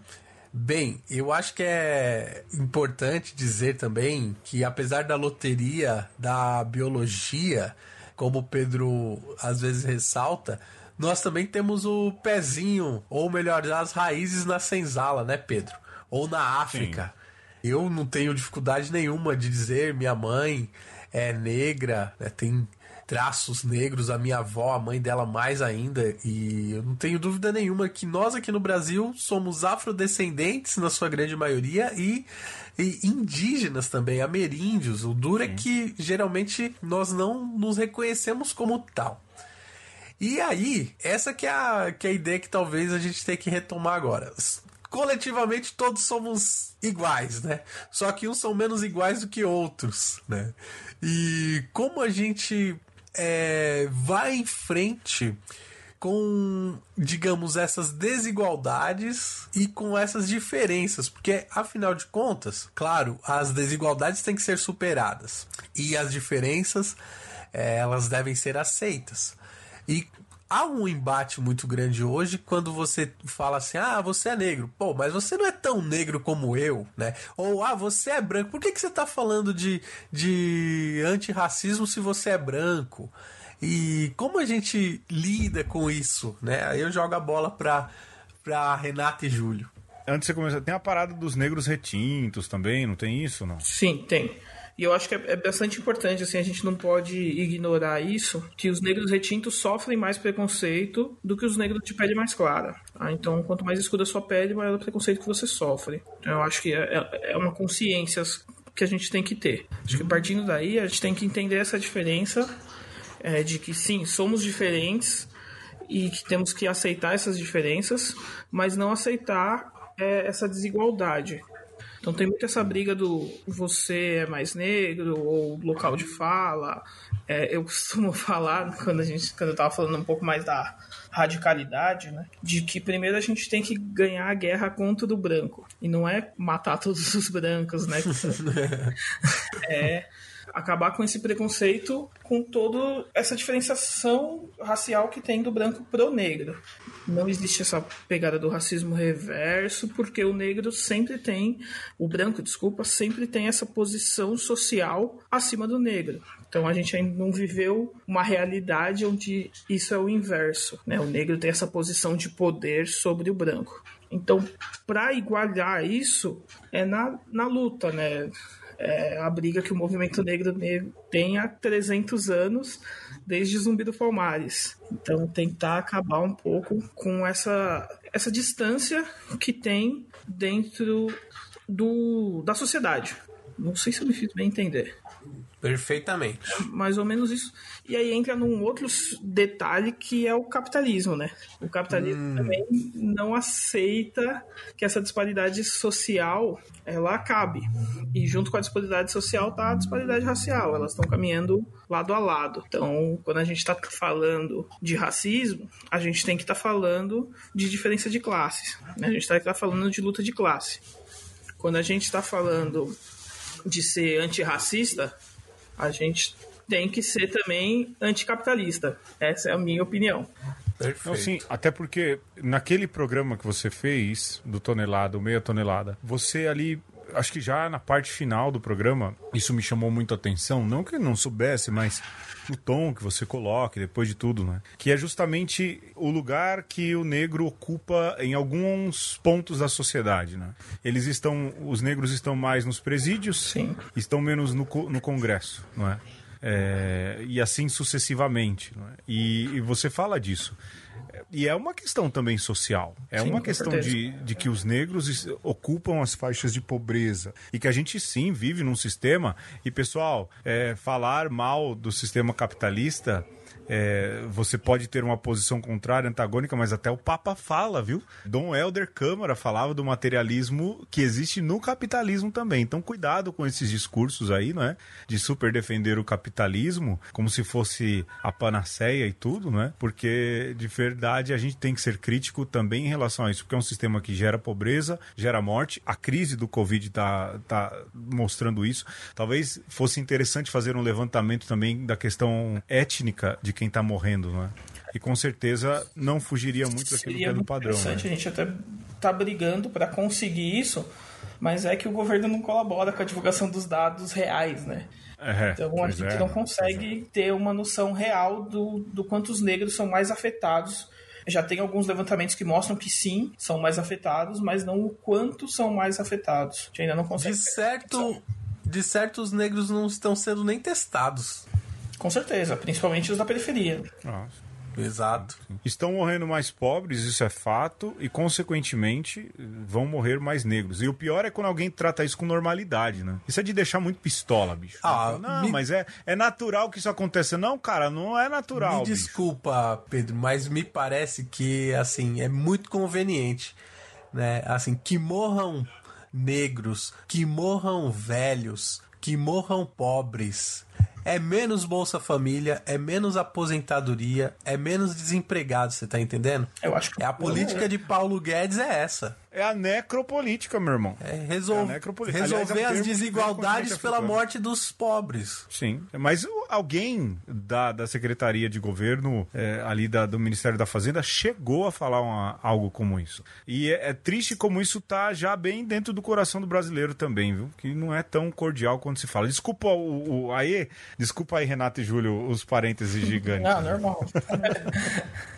bem, eu acho que é importante dizer também que, apesar da loteria da biologia, como o Pedro às vezes ressalta, nós também temos o pezinho, ou melhor, as raízes na senzala, né, Pedro? Ou na África. Sim Eu não tenho dificuldade nenhuma de dizer minha mãe é negra, né, tem traços negros, a minha avó, a mãe dela mais ainda, e eu não tenho dúvida nenhuma que nós aqui no Brasil somos afrodescendentes na sua grande maioria e, e indígenas também, ameríndios. O duro é que geralmente nós não nos reconhecemos como tal. E aí, essa que é, a, que é a ideia que talvez a gente tenha que retomar agora coletivamente todos somos iguais, né? Só que uns são menos iguais do que outros, né? E como a gente é, vai em frente com, digamos, essas desigualdades e com essas diferenças, porque afinal de contas, claro, as desigualdades têm que ser superadas e as diferenças é, elas devem ser aceitas. E há um embate muito grande hoje quando você fala assim: ah, você é negro. Pô, mas você não é tão negro como eu, né? Ou, ah, você é branco. Por que, que você tá falando de, de antirracismo se você é branco? E como a gente lida com isso, né? Aí eu jogo a bola pra, pra Renata e Júlio. Antes de você começar, tem a parada dos negros retintos também, não tem isso, não? Sim, tem. E eu acho que é, é, bastante importante, assim, a gente não pode ignorar isso, que os negros retintos sofrem mais preconceito do que os negros de pele mais clara. Tá? Então, quanto mais escura a sua pele, maior o preconceito que você sofre. Então, eu acho que é, é, é uma consciência que a gente tem que ter. Acho que partindo daí, a gente tem que entender essa diferença é, de que, sim, somos diferentes e que temos que aceitar essas diferenças, mas não aceitar é, essa desigualdade. Então tem muito essa briga do você é mais negro ou local de fala. É, eu costumo falar quando a gente quando eu tava falando um pouco mais da radicalidade, né? De que primeiro a gente tem que ganhar a guerra contra o branco. E não é matar todos os brancos, né? é acabar com esse preconceito, com toda essa diferenciação racial que tem do branco pro negro. Não existe essa pegada do racismo reverso, porque o negro sempre tem, o branco, desculpa, sempre tem essa posição social acima do negro. Então a gente ainda não viveu uma realidade onde isso é o inverso. Né? O negro tem essa posição de poder sobre o branco. Então, para igualar isso, é na, na luta, né? É a briga que o movimento negro tem há 300 anos, desde Zumbi do Palmares. Então, tentar acabar um pouco com essa, essa distância que tem dentro do, da sociedade. Não sei se eu me fiz bem entender. Perfeitamente. É mais ou menos isso. E aí entra num outro detalhe que é o capitalismo, né? O capitalismo hum. também não aceita que essa disparidade social ela acabe. E junto com a disparidade social tá a disparidade racial. Elas estão caminhando lado a lado. Então, quando a gente está falando de racismo, a gente tem que estar tá falando de diferença de classes. Né? A gente tem que estar tá falando de luta de classe. Quando a gente está falando de ser antirracista, a gente tem que ser também anticapitalista. Essa é a minha opinião. Perfeito. Não, sim, até porque naquele programa que você fez, do tonelada, meia tonelada, você ali acho que já na parte final do programa, isso me chamou muito a atenção. Não que eu não soubesse, mas o tom que você coloca, depois de tudo, né? Que é justamente o lugar que o negro ocupa em alguns pontos da sociedade, né? Eles estão, os negros estão mais nos presídios, Sim. estão menos no, no Congresso, não é? É, e assim sucessivamente. É? E, e, você fala disso. E é uma questão também social. É sim, uma questão de, de que os negros ocupam as faixas de pobreza. E que a gente sim vive num sistema. E, pessoal, é, falar mal do sistema capitalista é, você pode ter uma posição contrária, antagônica, mas até o Papa fala, viu? Dom Helder Câmara falava do materialismo que existe no capitalismo também. Então, cuidado com esses discursos aí, não é? De super defender o capitalismo como se fosse a panaceia e tudo, não é? Porque, de verdade, a gente tem que ser crítico também em relação a isso, porque é um sistema que gera pobreza, gera morte. A crise do Covid está tá mostrando isso. Talvez fosse interessante fazer um levantamento também da questão étnica de quem está morrendo, né? E com certeza não fugiria muito daquilo que é do padrão. Interessante, né? a gente até está brigando para conseguir isso, mas é que o governo não colabora com a divulgação dos dados reais, né? É, então a gente é, não consegue é. ter uma noção real do, do quanto os negros são mais afetados Já tem alguns levantamentos que mostram que sim, são mais afetados, mas não o quanto são mais afetados. A gente ainda não consegue. De certo, de certo, os negros não estão sendo nem testados. Com certeza, principalmente os da periferia. Nossa. Exato. Estão morrendo mais pobres, isso é fato, e consequentemente vão morrer mais negros. E o pior é quando alguém trata isso com normalidade, né? Isso é de deixar muito pistola, bicho. Ah, não, me- mas é, é natural que isso aconteça. Não, cara, não é natural. Me bicho. desculpa, Pedro, mas me parece que assim é muito conveniente, né? Assim, que morram negros, que morram velhos, que morram pobres. É menos Bolsa Família, é menos aposentadoria, é menos desempregado, você tá entendendo? Eu acho que É a política de Paulo Guedes é essa. É a necropolítica, meu irmão. É resol- É a necropolítica. resolver Aliás, é um as desigualdades pela morte dos pobres. Sim, mas alguém da, da Secretaria de Governo, é, ali da- do Ministério da Fazenda, chegou a falar uma- algo como isso. E é, é triste como isso tá já bem dentro do coração do brasileiro também, viu? Que não é tão cordial quanto se fala. Desculpa o, o aí, desculpa aí, Renato e Júlio, os parênteses gigantes. Ah, normal.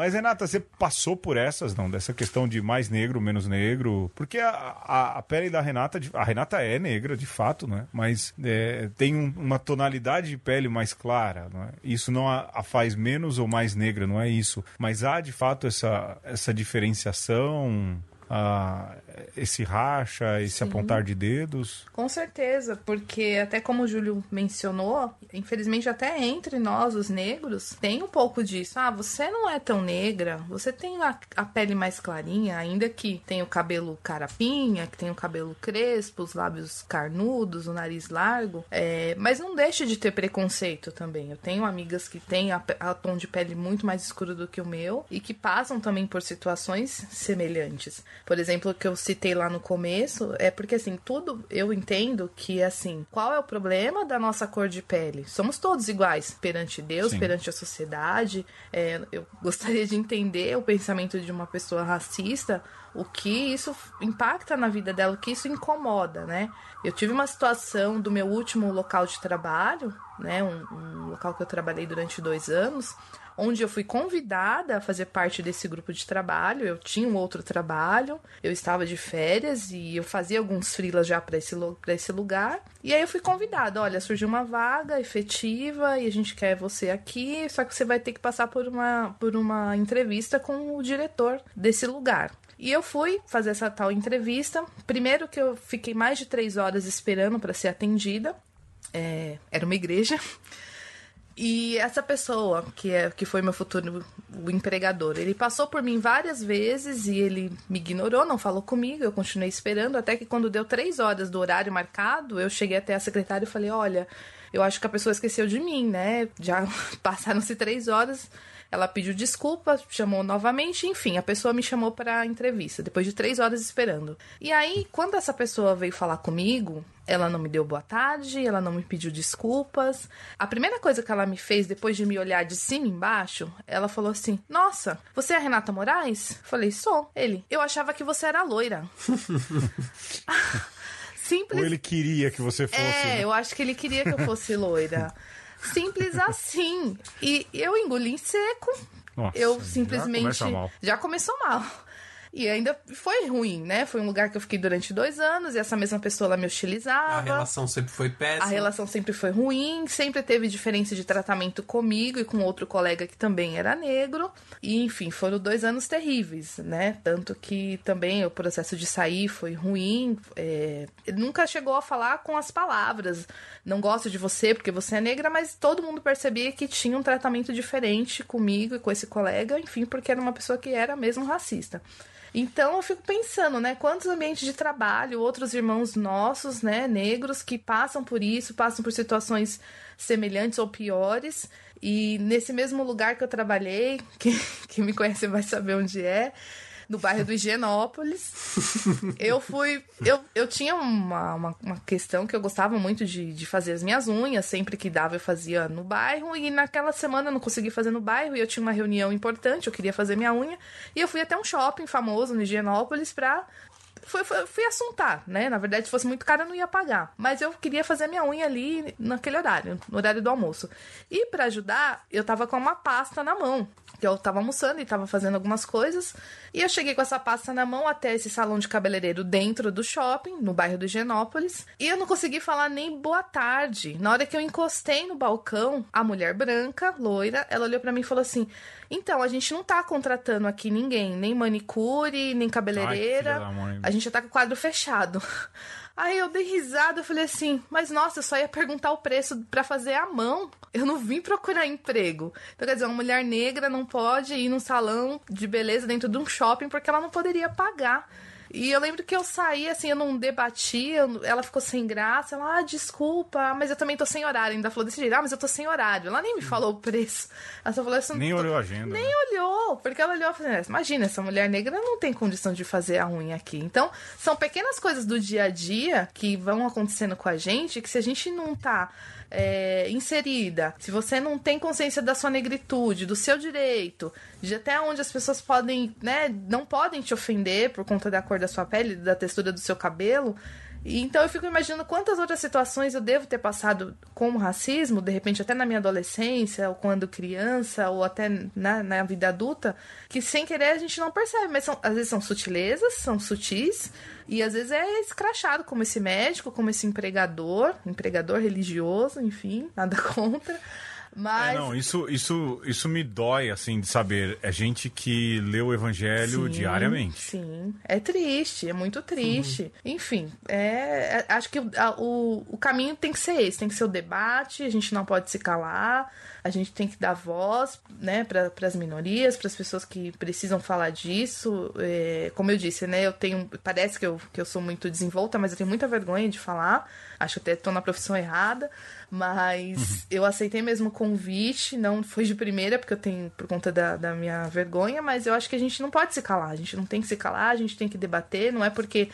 Mas, Renata, você passou por essas, não? Dessa questão de mais negro, menos negro? Porque a, a, a pele da Renata, a Renata é negra, de fato, não é? Mas é, tem um- uma tonalidade de pele mais clara, não é? Isso não a, a faz menos ou mais negra, não é isso. Mas há, de fato, essa, essa diferenciação, ah, esse racha, esse apontar de dedos. Com certeza, porque até como o Júlio mencionou, infelizmente até entre nós, os negros, tem um pouco disso. Ah, você não é tão negra, você tem a, a pele mais clarinha, ainda que tem o cabelo carapinha, que tem o cabelo crespo, os lábios carnudos, o nariz largo, é, mas não deixa de ter preconceito também. Eu tenho amigas que têm a, a tom de pele muito mais escuro do que o meu e que passam também por situações semelhantes. Por exemplo, que eu citei lá no começo é porque assim, tudo eu entendo que assim, qual é o problema da nossa cor de pele? Somos todos iguais perante Deus, Sim. perante a sociedade. É, eu gostaria de entender o pensamento de uma pessoa racista, o que isso impacta na vida dela, o que isso incomoda, né? Eu tive uma situação do meu último local de trabalho, né? Um, um local que eu trabalhei durante dois anos, onde eu fui convidada a fazer parte desse grupo de trabalho. Eu tinha um outro trabalho, eu estava de férias e eu fazia alguns freelas já para esse, esse lugar. E aí eu fui convidada: olha, surgiu uma vaga efetiva e a gente quer você aqui, só que você vai ter que passar por uma, por uma entrevista com o diretor desse lugar. E eu fui fazer essa tal entrevista. Primeiro que eu fiquei mais de três horas esperando para ser atendida. É, era uma igreja. E essa pessoa, que, é, que foi meu futuro o empregador, ele passou por mim várias vezes e ele me ignorou, não falou comigo, eu continuei esperando, até que quando deu três horas do horário marcado, eu cheguei até a secretária e falei, olha, eu acho que a pessoa esqueceu de mim, né? Já passaram-se três horas. Ela pediu desculpa, chamou novamente, enfim, a pessoa me chamou para entrevista, depois de três horas esperando. E aí, quando essa pessoa veio falar comigo, ela não me deu boa tarde, ela não me pediu desculpas. A primeira coisa que ela me fez, depois de me olhar de cima e embaixo, ela falou assim: Nossa, você é a Renata Moraes? Falei, sou. Ele, eu achava que você era loira. Simples Ou ele queria que você fosse. é, né? eu acho que ele queria que eu fosse loira. Simples assim. E eu engoli em seco. Nossa, eu já simplesmente. começa mal. Já começou mal. E ainda foi ruim, né? Foi um lugar que eu fiquei durante dois anos e essa mesma pessoa ela me A hostilizava. relação sempre foi péssima. A relação sempre foi ruim, sempre teve diferença de tratamento comigo e com outro colega que também era negro. E, enfim, foram dois anos terríveis, né? Tanto que também o processo de sair foi ruim. é, nunca chegou a falar com as palavras. Não gosto de você porque você é negra, mas todo mundo percebia que tinha um tratamento diferente comigo e com esse colega, enfim, porque era uma pessoa que era mesmo racista. Então eu fico pensando, né? Quantos ambientes de trabalho, outros irmãos nossos, né, negros, que passam por isso, passam por situações semelhantes ou piores. E nesse mesmo lugar que eu trabalhei, que, que me conhece vai saber onde é, no bairro do Higienópolis, eu fui. Eu, eu tinha uma, uma, uma questão que eu gostava muito de, de fazer as minhas unhas, sempre que dava eu fazia no bairro, e naquela semana eu não consegui fazer no bairro, e eu tinha uma reunião importante, eu queria fazer minha unha, e eu fui até um shopping famoso no Higienópolis pra fui, assuntar, né? Na verdade, se fosse muito caro, eu não ia pagar. Mas eu queria fazer minha unha ali naquele horário, no horário do almoço. E para ajudar, eu tava com uma pasta na mão. Que eu tava almoçando e tava fazendo algumas coisas. E eu cheguei com essa pasta na mão até esse salão de cabeleireiro dentro do shopping, no bairro do Genópolis. E eu não consegui falar nem boa tarde. Na hora que eu encostei no balcão, a mulher branca, loira, ela olhou para mim e falou assim: Então, a gente não tá contratando aqui ninguém, nem manicure, nem cabeleireira. Ai, a gente já tá com o quadro fechado. Aí eu dei risada, eu falei assim, mas nossa, eu só ia perguntar o preço para fazer à mão. Eu não vim procurar emprego. Então, quer dizer, uma mulher negra não pode ir num salão de beleza dentro de um shopping porque ela não poderia pagar. E eu lembro que eu saí, assim, eu não debati, eu, ela ficou sem graça. Ela, ah, desculpa, mas eu também tô sem horário. Ainda falou desse jeito, ah, mas eu tô sem horário. Ela nem me falou o preço. Ela só falou assim. Nem olhou a agenda. Nem né? olhou, porque ela olhou e falou: imagina, essa mulher negra não tem condição de fazer a unha aqui. Então, são pequenas coisas do dia a dia que vão acontecendo com a gente que se a gente não tá é, inserida, se você não tem consciência da sua negritude, do seu direito, de até onde as pessoas podem, né, não podem te ofender por conta da cor da sua pele, da textura do seu cabelo, então eu fico imaginando quantas outras situações eu devo ter passado com racismo, de repente até na minha adolescência, ou quando criança, ou até na, na vida adulta, que sem querer a gente não percebe, mas são, às vezes são sutilezas, são sutis, e às vezes é escrachado, como esse médico, como esse empregador, empregador religioso, enfim, nada contra. Mas... É, não, isso, isso, isso me dói, assim, de saber. É gente que lê o evangelho sim, diariamente. Sim, é triste, é muito triste. Uhum. Enfim, é, é, acho que a, o, o caminho tem que ser esse, tem que ser o debate, a gente não pode se calar, a gente tem que dar voz, né, para as minorias, para as pessoas que precisam falar disso. É, como eu disse, né, eu tenho, parece que eu, que eu sou muito desenvolta, mas eu tenho muita vergonha de falar. Acho que até estou na profissão errada, mas uhum. eu aceitei mesmo o convite, não foi de primeira, porque eu tenho, por conta da, da minha vergonha, mas eu acho que a gente não pode se calar, a gente não tem que se calar, a gente tem que debater, não é porque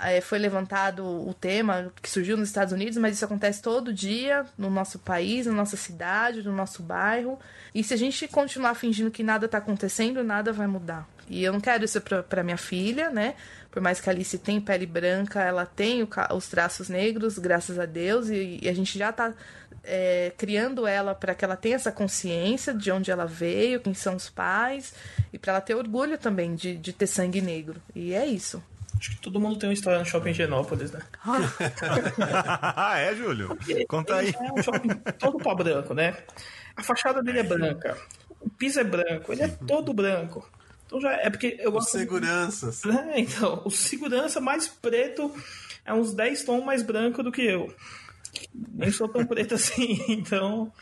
é, foi levantado o tema que surgiu nos Estados Unidos, mas isso acontece todo dia no nosso país, na nossa cidade, no nosso bairro. E se a gente continuar fingindo que nada está acontecendo, nada vai mudar. E eu não quero isso para minha filha, né? Por mais que a Alice tem pele branca, ela tem o, os traços negros, graças a Deus, e, e a gente já está é, criando ela para que ela tenha essa consciência de onde ela veio, quem são os pais, e para ela ter orgulho também de, de ter sangue negro. E é isso. Acho que todo mundo tem uma história no shopping Genópolis, né? ah, é, Júlio? Conta aí. É um shopping todo pó branco, né? A fachada dele é branca, o piso é branco, ele é todo branco. Então já é porque eu gosto. Os seguranças. De... É, então, o segurança mais preto é uns 10 tons mais branco do que eu. Nem sou tão preto assim, então.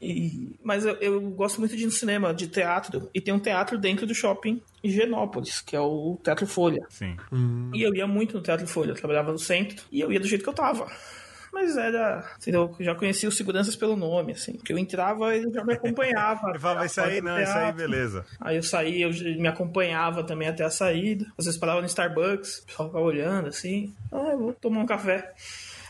E... mas eu, eu, gosto muito de ir no cinema, de teatro, e tem um teatro dentro do shopping Genópolis, que é o Teatro Folha. Sim. Hum. E eu ia muito no Teatro Folha, eu trabalhava no centro, e eu ia do jeito que eu tava mas era. Entendeu? Eu já conhecia os seguranças pelo nome, assim. Que eu entrava ele já me acompanhava. Ele falava, isso aí não, isso aí, beleza. Aí eu saía, eu me acompanhava também até a saída. Às vezes parava no Starbucks, o pessoal ficava olhando assim. Ah, eu vou tomar um café.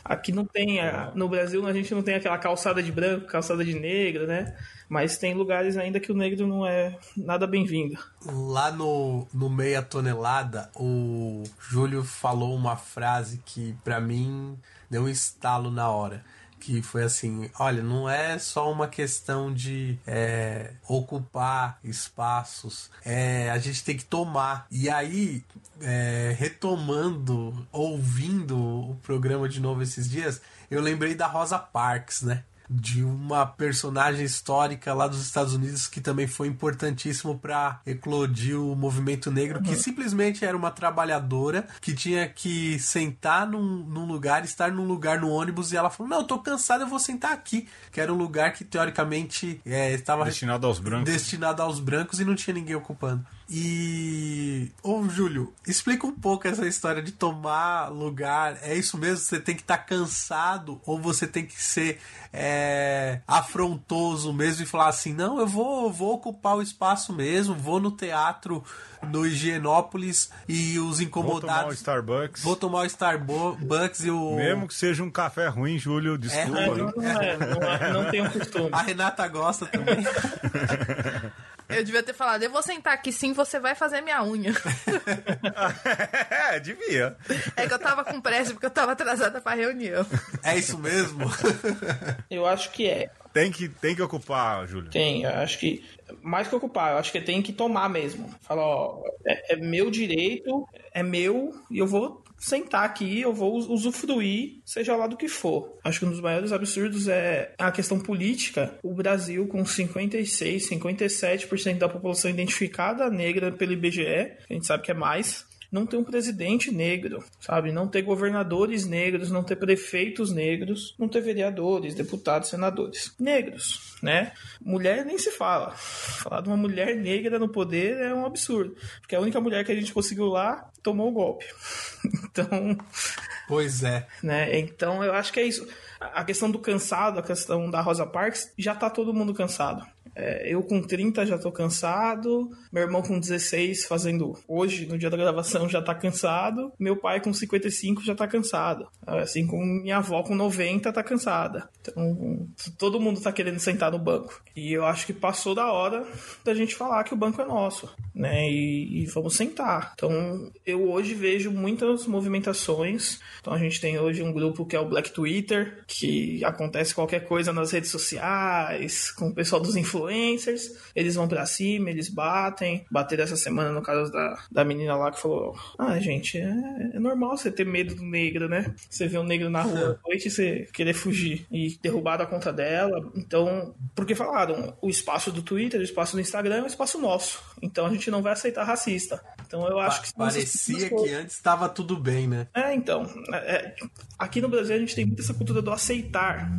Aqui não tem, no Brasil a gente não tem aquela calçada de branco, calçada de negro, né? Mas tem lugares ainda que o negro não é nada bem-vindo. Lá no, no Meia Tonelada, o Júlio falou uma frase que para mim deu um estalo na hora que foi assim: olha, não é só uma questão de é, ocupar espaços, é, a gente tem que tomar. E aí, é, retomando, ouvindo o programa de novo esses dias, eu lembrei da Rosa Parks, né? De uma personagem histórica lá dos Estados Unidos que também foi importantíssimo para eclodir o movimento negro, uhum. que simplesmente era uma trabalhadora que tinha que sentar num, num, lugar, estar num lugar no ônibus e ela falou: Não, eu tô cansada, eu vou sentar aqui. Que era um lugar que teoricamente é, estava destinado aos brancos. Destinado aos brancos e não tinha ninguém ocupando. E. Ô, Júlio, explica um pouco essa história de tomar lugar. É isso mesmo? Você tem que estar tá cansado ou você tem que ser é, afrontoso mesmo e falar assim: não, eu vou, vou ocupar o espaço mesmo, vou no teatro no Higienópolis e os incomodados. Vou tomar o Starbucks. Vou tomar o Starbucks e o. Mesmo que seja um café ruim, Júlio, desculpa. É, não, não, é, não, é, não tem um costume. A Renata gosta também. Eu devia ter falado, eu vou sentar aqui sim, você vai fazer minha unha. é, devia. É que eu tava com pressa porque eu tava atrasada pra reunião. É isso mesmo? Eu acho que é. Tem que, tem que ocupar, Júlio. Tem, eu acho que. Mais que ocupar, eu acho que tem que tomar mesmo. Falar, ó, é, é meu direito, é meu, e eu vou sentar aqui, eu vou usufruir, seja lá do que for. Acho que um dos maiores absurdos é a questão política. O Brasil, com 56, 57% da população identificada negra pelo IBGE, a gente sabe que é mais, não ter um presidente negro, sabe? Não ter governadores negros, não ter prefeitos negros, não ter vereadores, deputados, senadores negros, né? Mulher nem se fala. Falar de uma mulher negra no poder é um absurdo, porque a única mulher que a gente conseguiu lá tomou o golpe. Então, pois é. Né? Então, eu acho que é isso. A questão do cansado, a questão da Rosa Parks, já tá todo mundo cansado. É, eu com 30 já tô cansado, meu irmão com 16 fazendo hoje, no dia da gravação, já tá cansado, meu pai com 55 já tá cansado. Assim como minha avó com 90 tá cansada. Então, todo mundo tá querendo sentar no banco. E eu acho que passou da hora da gente falar que o banco é nosso, né? E, e vamos sentar. Então, eu hoje vejo muitas movimentações. Então, a gente tem hoje um grupo que é o Black Twitter, que acontece qualquer coisa nas redes sociais, com o pessoal dos influencers eles vão para cima, eles batem. Bateram essa semana no caso da, da menina lá que falou: Ah, gente, é, é normal você ter medo do negro, né? Você vê um negro na rua à noite e você querer fugir. E derrubaram a conta dela. Então, porque falaram: o espaço do Twitter, o espaço do Instagram é um espaço nosso. Então a gente não vai aceitar racista. Então eu acho que. Parecia que antes estava tudo bem, né? É, então. É, é, aqui no Brasil a gente tem muito essa cultura do aceitar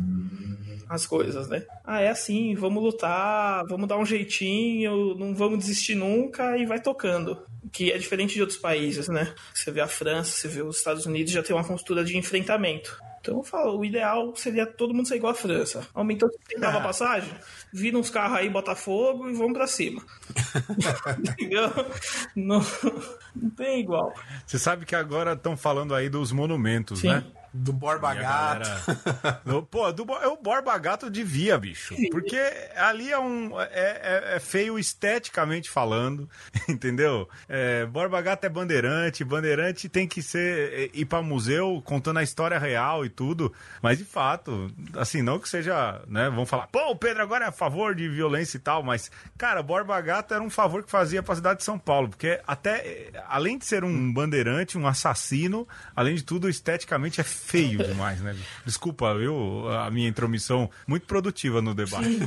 as coisas, né? Ah, é assim, vamos lutar, vamos dar um jeitinho, não vamos desistir nunca e vai tocando. Que é diferente de outros países, né? Você vê a França, você vê os Estados Unidos, já tem uma cultura de enfrentamento. Então eu falo, o ideal seria todo mundo ser igual a França. Aumentou tentava a ah. passagem, vira uns carros aí, Botafogo e vamos pra cima. Entendeu? Não, não tem igual. Você sabe que agora estão falando aí dos monumentos, Sim. né? Do Borba Gato. Pô, do, é o Borba Gato devia, bicho. Porque ali é um. É, é, é feio esteticamente falando, entendeu? É, Borba Gato é bandeirante, bandeirante tem que ser. É, ir pra museu contando a história real e tudo. Mas de fato, assim, não que seja. né? Vamos falar, pô, o Pedro agora é a favor de violência e tal, mas, cara, Borba Gato era um favor que fazia pra cidade de São Paulo. Porque até. Além de ser um bandeirante, um assassino, além de tudo, esteticamente é feio demais, né? Desculpa, eu, a minha intromissão muito produtiva no debate. Sim,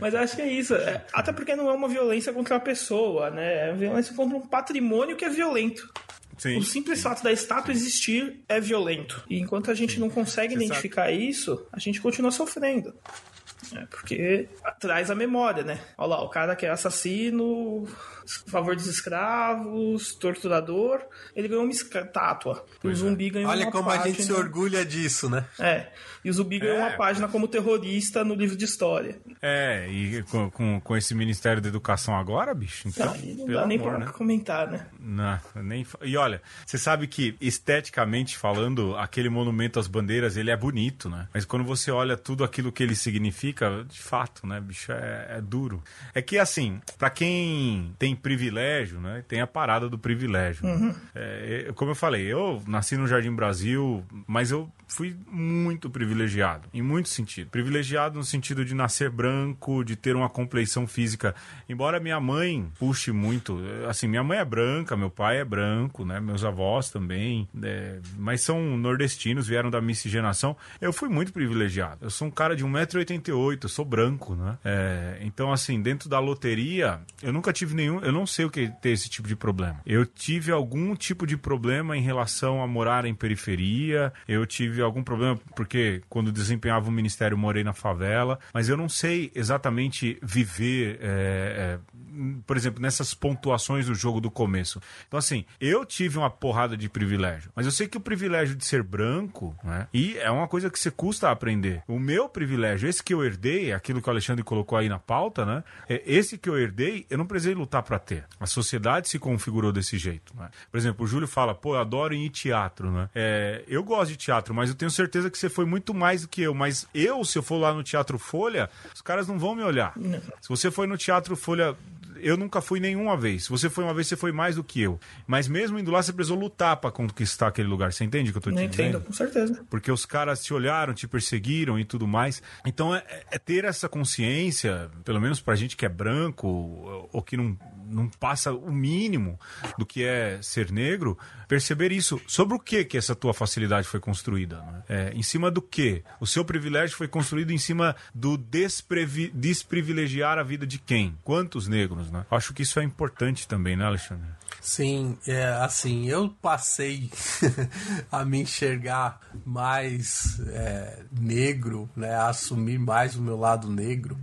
Mas acho que é isso. É, até porque não é uma violência contra a pessoa, né? É uma violência contra um patrimônio que é violento. Sim, o simples sim. fato da estátua existir é violento. E enquanto a gente sim. não consegue Você identificar sabe. isso, a gente continua sofrendo. É, porque traz a memória, né? Olha lá, o cara que é assassino, favor dos escravos, torturador, ele ganhou uma estátua. o zumbi ganhou Olha uma como página. a gente se orgulha disso, né? É. E o zumbi ganhou é. uma página como terrorista no livro de história. É, e com, com, com esse Ministério da Educação agora, bicho? Então, não, não dá nem amor, pra né? comentar, né? Não, nem. E olha, você sabe que esteticamente falando, aquele monumento às bandeiras, ele é bonito, né? Mas quando você olha tudo aquilo que ele significa, de fato, né, bicho, é, é duro. É que assim, para quem tem privilégio, né? Tem a parada do privilégio. Uhum. É, como eu falei, eu nasci no Jardim Brasil, mas eu fui muito privilegiado, em muito sentido. Privilegiado no sentido de nascer branco, de ter uma compleição física. Embora minha mãe puxe muito, assim, minha mãe é branca, meu pai é branco, né? Meus avós também, é, mas são nordestinos, vieram da miscigenação. Eu fui muito privilegiado. Eu sou um cara de 1,88m, eu sou branco, né? É, então, assim, dentro da loteria, eu nunca tive nenhum. Eu não sei o que ter esse tipo de problema. Eu tive algum tipo de problema em relação a morar em periferia, eu tive tive algum problema porque quando desempenhava o ministério morei na favela, mas eu não sei exatamente viver é, é, por exemplo, nessas pontuações do jogo do começo. Então, assim, eu tive uma porrada de privilégio, mas eu sei que o privilégio de ser branco, né? E é uma coisa que você custa aprender. O meu privilégio, esse que eu herdei, aquilo que o Alexandre colocou aí na pauta, né? É esse que eu herdei, eu não precisei lutar para ter. A sociedade se configurou desse jeito, né? Por exemplo, o Júlio fala, pô, eu adoro ir em teatro, né? É, eu gosto de teatro, mas eu tenho certeza que você foi muito mais do que eu. Mas eu, se eu for lá no Teatro Folha, os caras não vão me olhar. Não. Se você foi no Teatro Folha eu nunca fui nenhuma vez. Se você foi uma vez, você foi mais do que eu. Mas mesmo indo lá, você precisou lutar para conquistar aquele lugar. Você entende o que eu tô te Não dizendo? Entendo, com certeza. Porque os caras te olharam, te perseguiram e tudo mais. Então é, é ter essa consciência, pelo menos pra gente que é branco ou que não, não passa o mínimo do que é ser negro, perceber isso. Sobre o que que essa tua facilidade foi construída? Né? É, em cima do que? O seu privilégio foi construído em cima do desprivilegiar a vida de quem? Quantos negros? Né? Acho que isso é importante também, né, Alexandre? Sim, é, assim, eu passei a me enxergar mais é, negro, né, a assumir mais o meu lado negro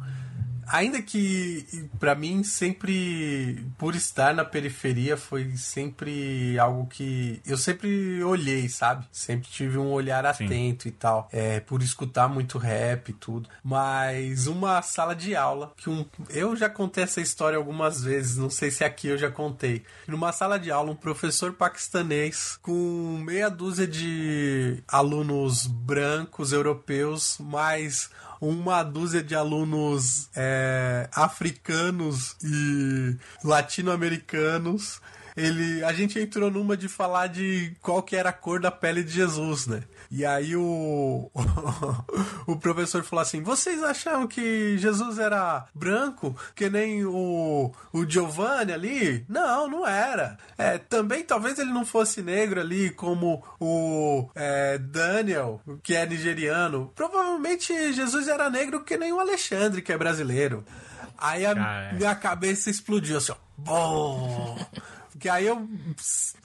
ainda que para mim sempre por estar na periferia foi sempre algo que eu sempre olhei, sabe? Sempre tive um olhar atento Sim. e tal, é, por escutar muito rap e tudo. Mas uma sala de aula que um eu já contei essa história algumas vezes, não sei se aqui eu já contei. Numa sala de aula um professor paquistanês com meia dúzia de alunos brancos europeus, mais uma dúzia de alunos é, africanos e latino-americanos ele a gente entrou numa de falar de qual que era a cor da pele de Jesus, né? E aí o o professor falou assim: "Vocês achavam que Jesus era branco, que nem o o Giovanni ali? Não, não era. É, também talvez ele não fosse negro ali como o é, Daniel, que é nigeriano. Provavelmente Jesus era negro que nem o Alexandre, que é brasileiro." Aí a ah, é. minha cabeça explodiu assim, ó. Bom. Que aí eu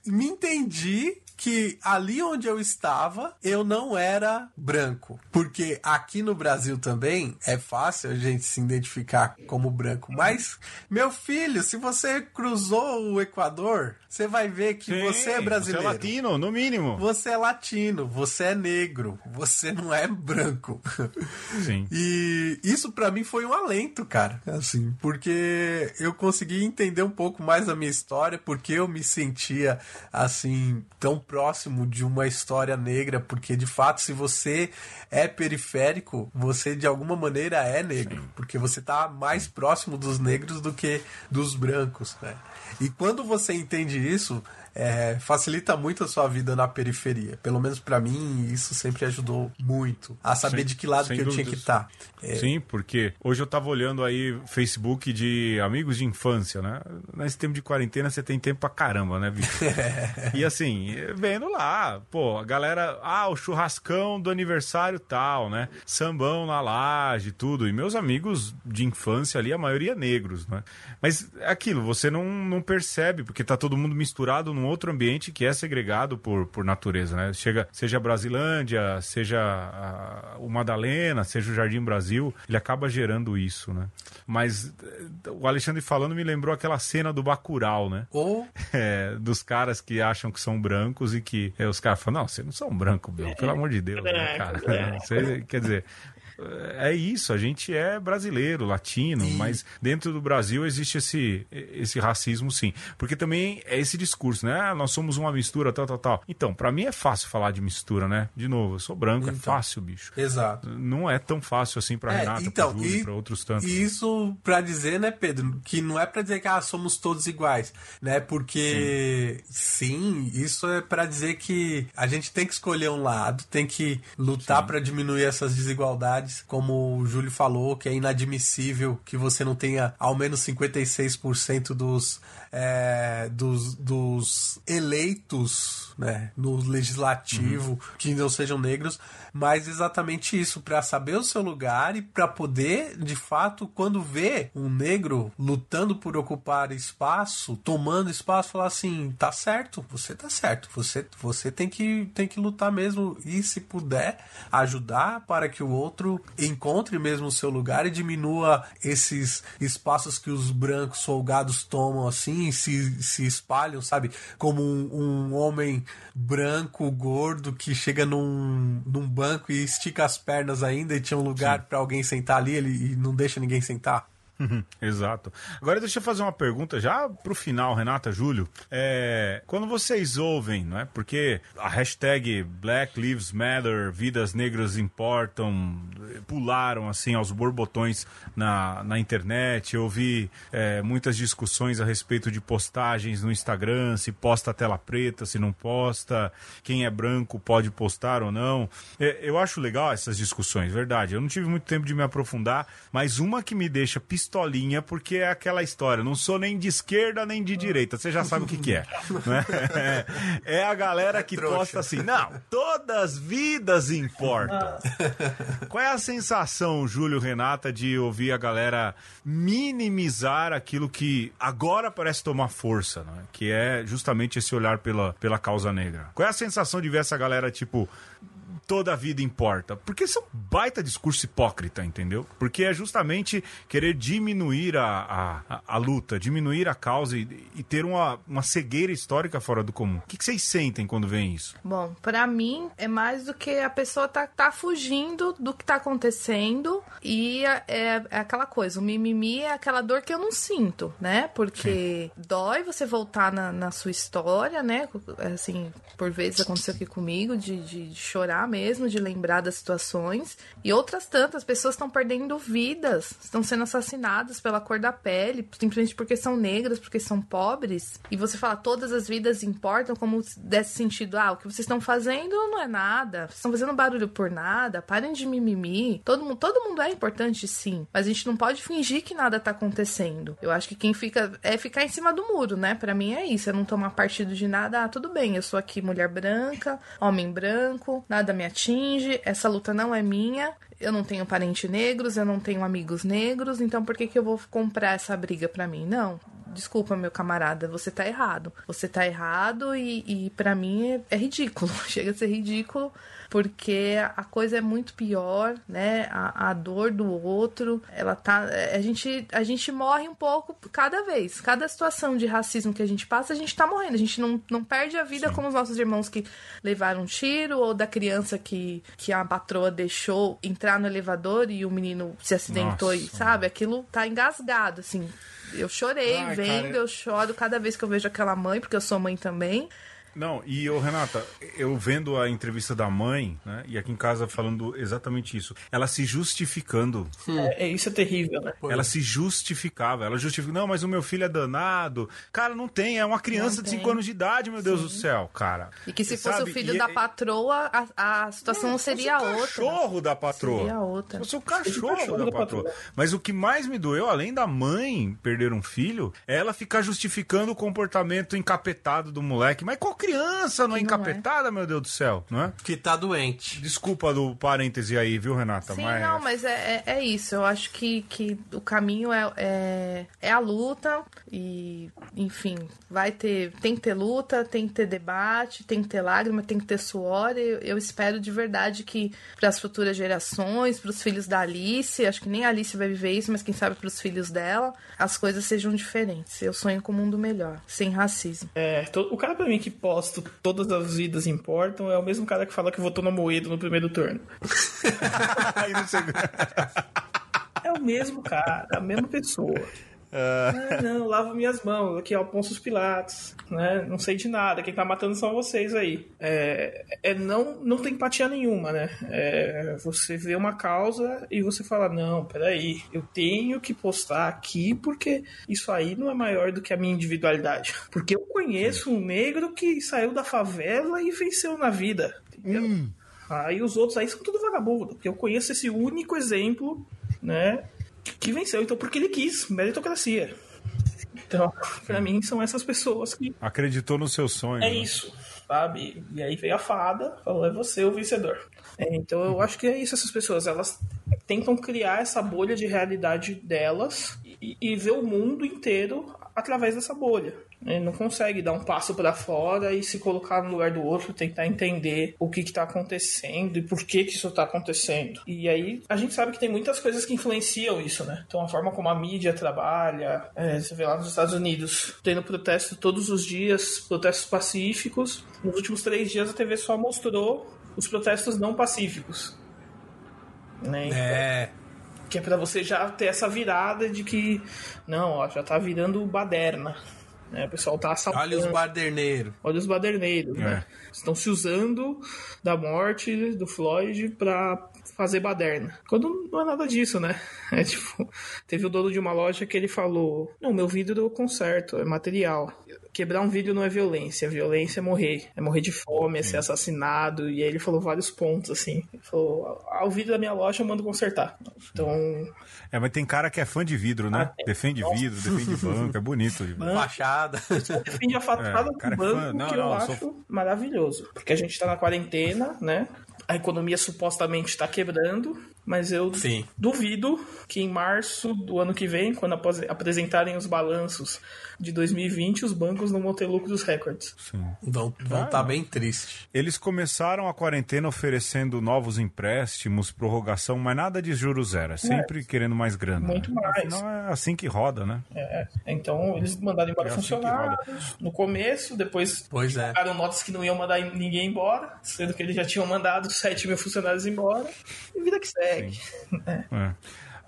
me entendi que ali onde eu estava, eu não era branco. Porque aqui no Brasil também é fácil a gente se identificar como branco. Mas, meu filho, se você cruzou o Equador, você vai ver que Sim, você é brasileiro. Você é latino, no mínimo. Você é latino, você é negro, você não é branco. Sim. E isso para mim foi um alento, cara. Assim, porque eu consegui entender um pouco mais da minha história, porque eu me sentia assim tão próximo de uma história negra, porque de fato, se você é periférico, você de alguma maneira é negro, Sim. porque você tá mais próximo dos negros do que dos brancos, né? E quando você entende isso, é, facilita muito a sua vida na periferia. Pelo menos para mim, isso sempre ajudou muito a saber sem, de que lado que eu tinha que estar. Tá. É... Sim, porque hoje eu tava olhando aí Facebook de amigos de infância, né? Nesse tempo de quarentena você tem tempo pra caramba, né, bicho? e assim, vendo lá, pô, a galera, ah, o churrascão do aniversário tal, né? Sambão na laje, tudo. E meus amigos de infância ali, a maioria negros, né? Mas é aquilo, você não, não percebe, porque tá todo mundo misturado num outro ambiente que é segregado por, por natureza, né? Chega, seja a Brasilândia, seja a, o Madalena, seja o Jardim Brasil, ele acaba gerando isso, né? Mas eh, o Alexandre falando me lembrou aquela cena do Bacurau, né? Ou... É, dos caras que acham que são brancos e que é, os caras falam, não, vocês não são branco, meu, pelo amor de Deus, né, cara? Você, quer dizer, é isso, a gente é brasileiro, latino, mas dentro do Brasil existe esse, esse racismo sim. Porque também é esse discurso, né? Ah, nós somos uma mistura, tal, tal, tal. Então, para mim é fácil falar de mistura, né? De novo, eu sou branco, é então, é fácil, bicho. Exato. Não é tão fácil assim pra é, Renata, então, pra Júlio, pra outros tantos. E isso pra dizer, né, Pedro, que não é pra dizer que ah, somos todos iguais, né? Porque sim, sim isso é para dizer que a gente tem que escolher um lado, tem que lutar para diminuir essas desigualdades como o Júlio falou, que é inadmissível que você não tenha ao menos 56% dos, é, dos, dos eleitos né, no legislativo uhum. que não sejam negros, mas exatamente isso, para saber o seu lugar e para poder, de fato, quando vê um negro lutando por ocupar espaço, tomando espaço, falar assim: tá certo, você tá certo, você, você tem, que, tem que lutar mesmo e, se puder, ajudar para que o outro encontre mesmo o seu lugar e diminua esses espaços que os brancos folgados tomam assim, se, se espalham, sabe? Como um, um homem branco, gordo, que chega num, num banco e estica as pernas ainda e tinha um lugar para alguém sentar ali ele, e não deixa ninguém sentar. Exato. Agora deixa eu fazer uma pergunta já pro final, Renata, Júlio. É, quando vocês ouvem, não é? Porque a hashtag Black Lives Matter, vidas negras importam, pularam assim aos borbotões na, na internet. Eu vi é, muitas discussões a respeito de postagens no Instagram, se posta tela preta, se não posta, quem é branco pode postar ou não. É, eu acho legal essas discussões, verdade. Eu não tive muito tempo de me aprofundar, mas uma que me deixa pistola pistolinha, porque é aquela história. Não sou nem de esquerda nem de direita. Você já sabe o que, que é. Né? É a galera que Trouxa. posta assim: não, todas vidas importam. Qual é a sensação, Júlio Renata, de ouvir a galera minimizar aquilo que agora parece tomar força, né? que é justamente esse olhar pela, pela causa negra? Qual é a sensação de ver essa galera, tipo, toda a vida importa. Porque isso é um baita discurso hipócrita, entendeu? Porque é justamente querer diminuir a, a, a luta, diminuir a causa e, e, ter uma, uma cegueira histórica fora do comum. O que, que vocês sentem quando veem isso? Bom, para mim é mais do que a pessoa tá, tá fugindo do que tá acontecendo e é, é, é aquela coisa, o mimimi é aquela dor que eu não sinto, né? Porque Sim. dói você voltar na, na sua história, né? Assim, por vezes aconteceu aqui comigo de, de, de chorar mesmo mesmo de lembrar das situações. E outras tantas pessoas estão perdendo vidas, estão sendo assassinadas pela cor da pele, simplesmente porque são negras, porque são pobres. E você fala, todas as vidas importam, como desse sentido, ah, o que vocês estão fazendo não é nada, vocês estão fazendo barulho por nada, parem de mimimi. Todo mundo, todo mundo é importante, sim, mas a gente não pode fingir que nada tá acontecendo. Eu acho que quem fica é ficar em cima do muro, né? Para mim é isso, é não tomar partido de nada. Ah, tudo bem, eu sou aqui mulher branca, homem branco, nada me atinge, essa luta não é minha, eu não tenho parentes negros, eu não tenho amigos negros, então por que, que eu vou comprar essa briga pra mim? Não. Desculpa, meu camarada, você tá errado. Você tá errado e, e para mim é, é ridículo. Chega a ser ridículo porque a coisa é muito pior, né? A, a dor do outro, ela tá. A gente, a gente morre um pouco cada vez. Cada situação de racismo que a gente passa, a gente tá morrendo. A gente não, não perde a vida Sim. como os nossos irmãos que levaram um tiro, ou da criança que, que a patroa deixou entrar no elevador e o menino se acidentou Nossa. e, sabe? Aquilo tá engasgado, assim. Eu chorei Ai, vendo, cara. eu choro cada vez que eu vejo aquela mãe, porque eu sou mãe também. Não, e eu, Renata, eu vendo a entrevista da mãe, né, e aqui em casa falando exatamente isso, ela se justificando. É, é isso é terrível, né? Ela se justificava, ela justifica, não, mas o meu filho é danado. Cara, não tem, é uma criança de 5 anos de idade, meu Deus Sim. do céu, cara. E que se fosse Sabe? o filho e, da patroa, a, a situação não, seria outra. o cachorro da patroa. Seria outra. Se fosse o cachorro, cachorro da, da patroa. patroa. Mas o que mais me doeu, além da mãe perder um filho, é ela ficar justificando o comportamento encapetado do moleque. Mas qual criança não é encapetada, é. meu Deus do céu, não é? Que tá doente. Desculpa do parêntese aí, viu, Renata? Sim, mas... não, mas é, é, é, isso. Eu acho que, que o caminho é, é, é a luta e, enfim, vai ter... Tem que ter luta, tem que ter debate, tem que ter lágrima, tem que ter suor. Eu, eu espero de verdade que para as futuras gerações, para os filhos da Alice, acho que nem a Alice vai viver isso, mas quem sabe para os filhos dela, as coisas sejam diferentes. Eu sonho com um mundo melhor, sem racismo. É, o cara para mim que posto todas as vidas importam é o mesmo cara que fala que votou na Moedo no primeiro turno. é o mesmo cara, a mesma pessoa. Uh... não, lavo minhas mãos, aqui ó, Pôncio Pilatos, né? Não sei de nada, quem tá matando são vocês aí. É, é não, não tem empatia nenhuma, né? É, você vê uma causa e você fala, não, peraí, eu tenho que postar aqui porque isso aí não é maior do que a minha individualidade. Porque eu conheço um negro que saiu da favela e venceu na vida, entendeu? Hum. Aí os outros aí são tudo vagabundo, porque eu conheço esse único exemplo, né? Que venceu, então, porque ele quis, meritocracia. Então, para mim, são essas pessoas que. Acreditou no seu sonho. É né? isso, sabe? E aí veio a fada, falou: é você o vencedor. É, então, eu acho que é isso, essas pessoas. Elas tentam criar essa bolha de realidade delas e, e ver o mundo inteiro através dessa bolha. Ele não consegue dar um passo para fora e se colocar no lugar do outro, tentar entender o que está acontecendo e por que, que isso está acontecendo. E aí a gente sabe que tem muitas coisas que influenciam isso, né? Então a forma como a mídia trabalha, é, você vê lá nos Estados Unidos, tendo protesto todos os dias, protestos pacíficos. Nos últimos três dias a TV só mostrou os protestos não pacíficos. Né? É. Que é para você já ter essa virada de que, não, ó, já tá virando baderna. Né? O pessoal tá assaltando. Olha os baderneiros. Olha os baderneiros, né? Estão se usando da morte do Floyd pra fazer baderna. Quando não é nada disso, né? É tipo, teve o dono de uma loja que ele falou: Não, meu vidro eu conserto, é material. Quebrar um vidro não é violência, violência é morrer. É morrer de fome, é ser assassinado. E aí ele falou vários pontos, assim. Ele falou: ah, o vidro da minha loja eu mando consertar. Então. É, mas tem cara que é fã de vidro, né? Ah, defende Nossa. vidro, defende banco, é bonito. Fachada. defende a fatura É, do é banco, fã. Não, que não, eu eu acho sou- maravilhoso. Porque a gente tá na quarentena, né? A economia supostamente está quebrando, mas eu Sim. duvido que em março do ano que vem, quando apresentarem os balanços de 2020, os bancos não vão ter lucros recordes. Sim. Vão estar tá bem tristes. Eles começaram a quarentena oferecendo novos empréstimos, prorrogação, mas nada de juros zero. É sempre querendo mais grana. Muito né? mais. Afinal, é assim que roda, né? É, então eles mandaram embora É assim funcionários no começo, depois Pois é. ficaram notas que não iam mandar ninguém embora, sendo que eles já tinham mandado 7 mil funcionários embora, e vida que segue. É.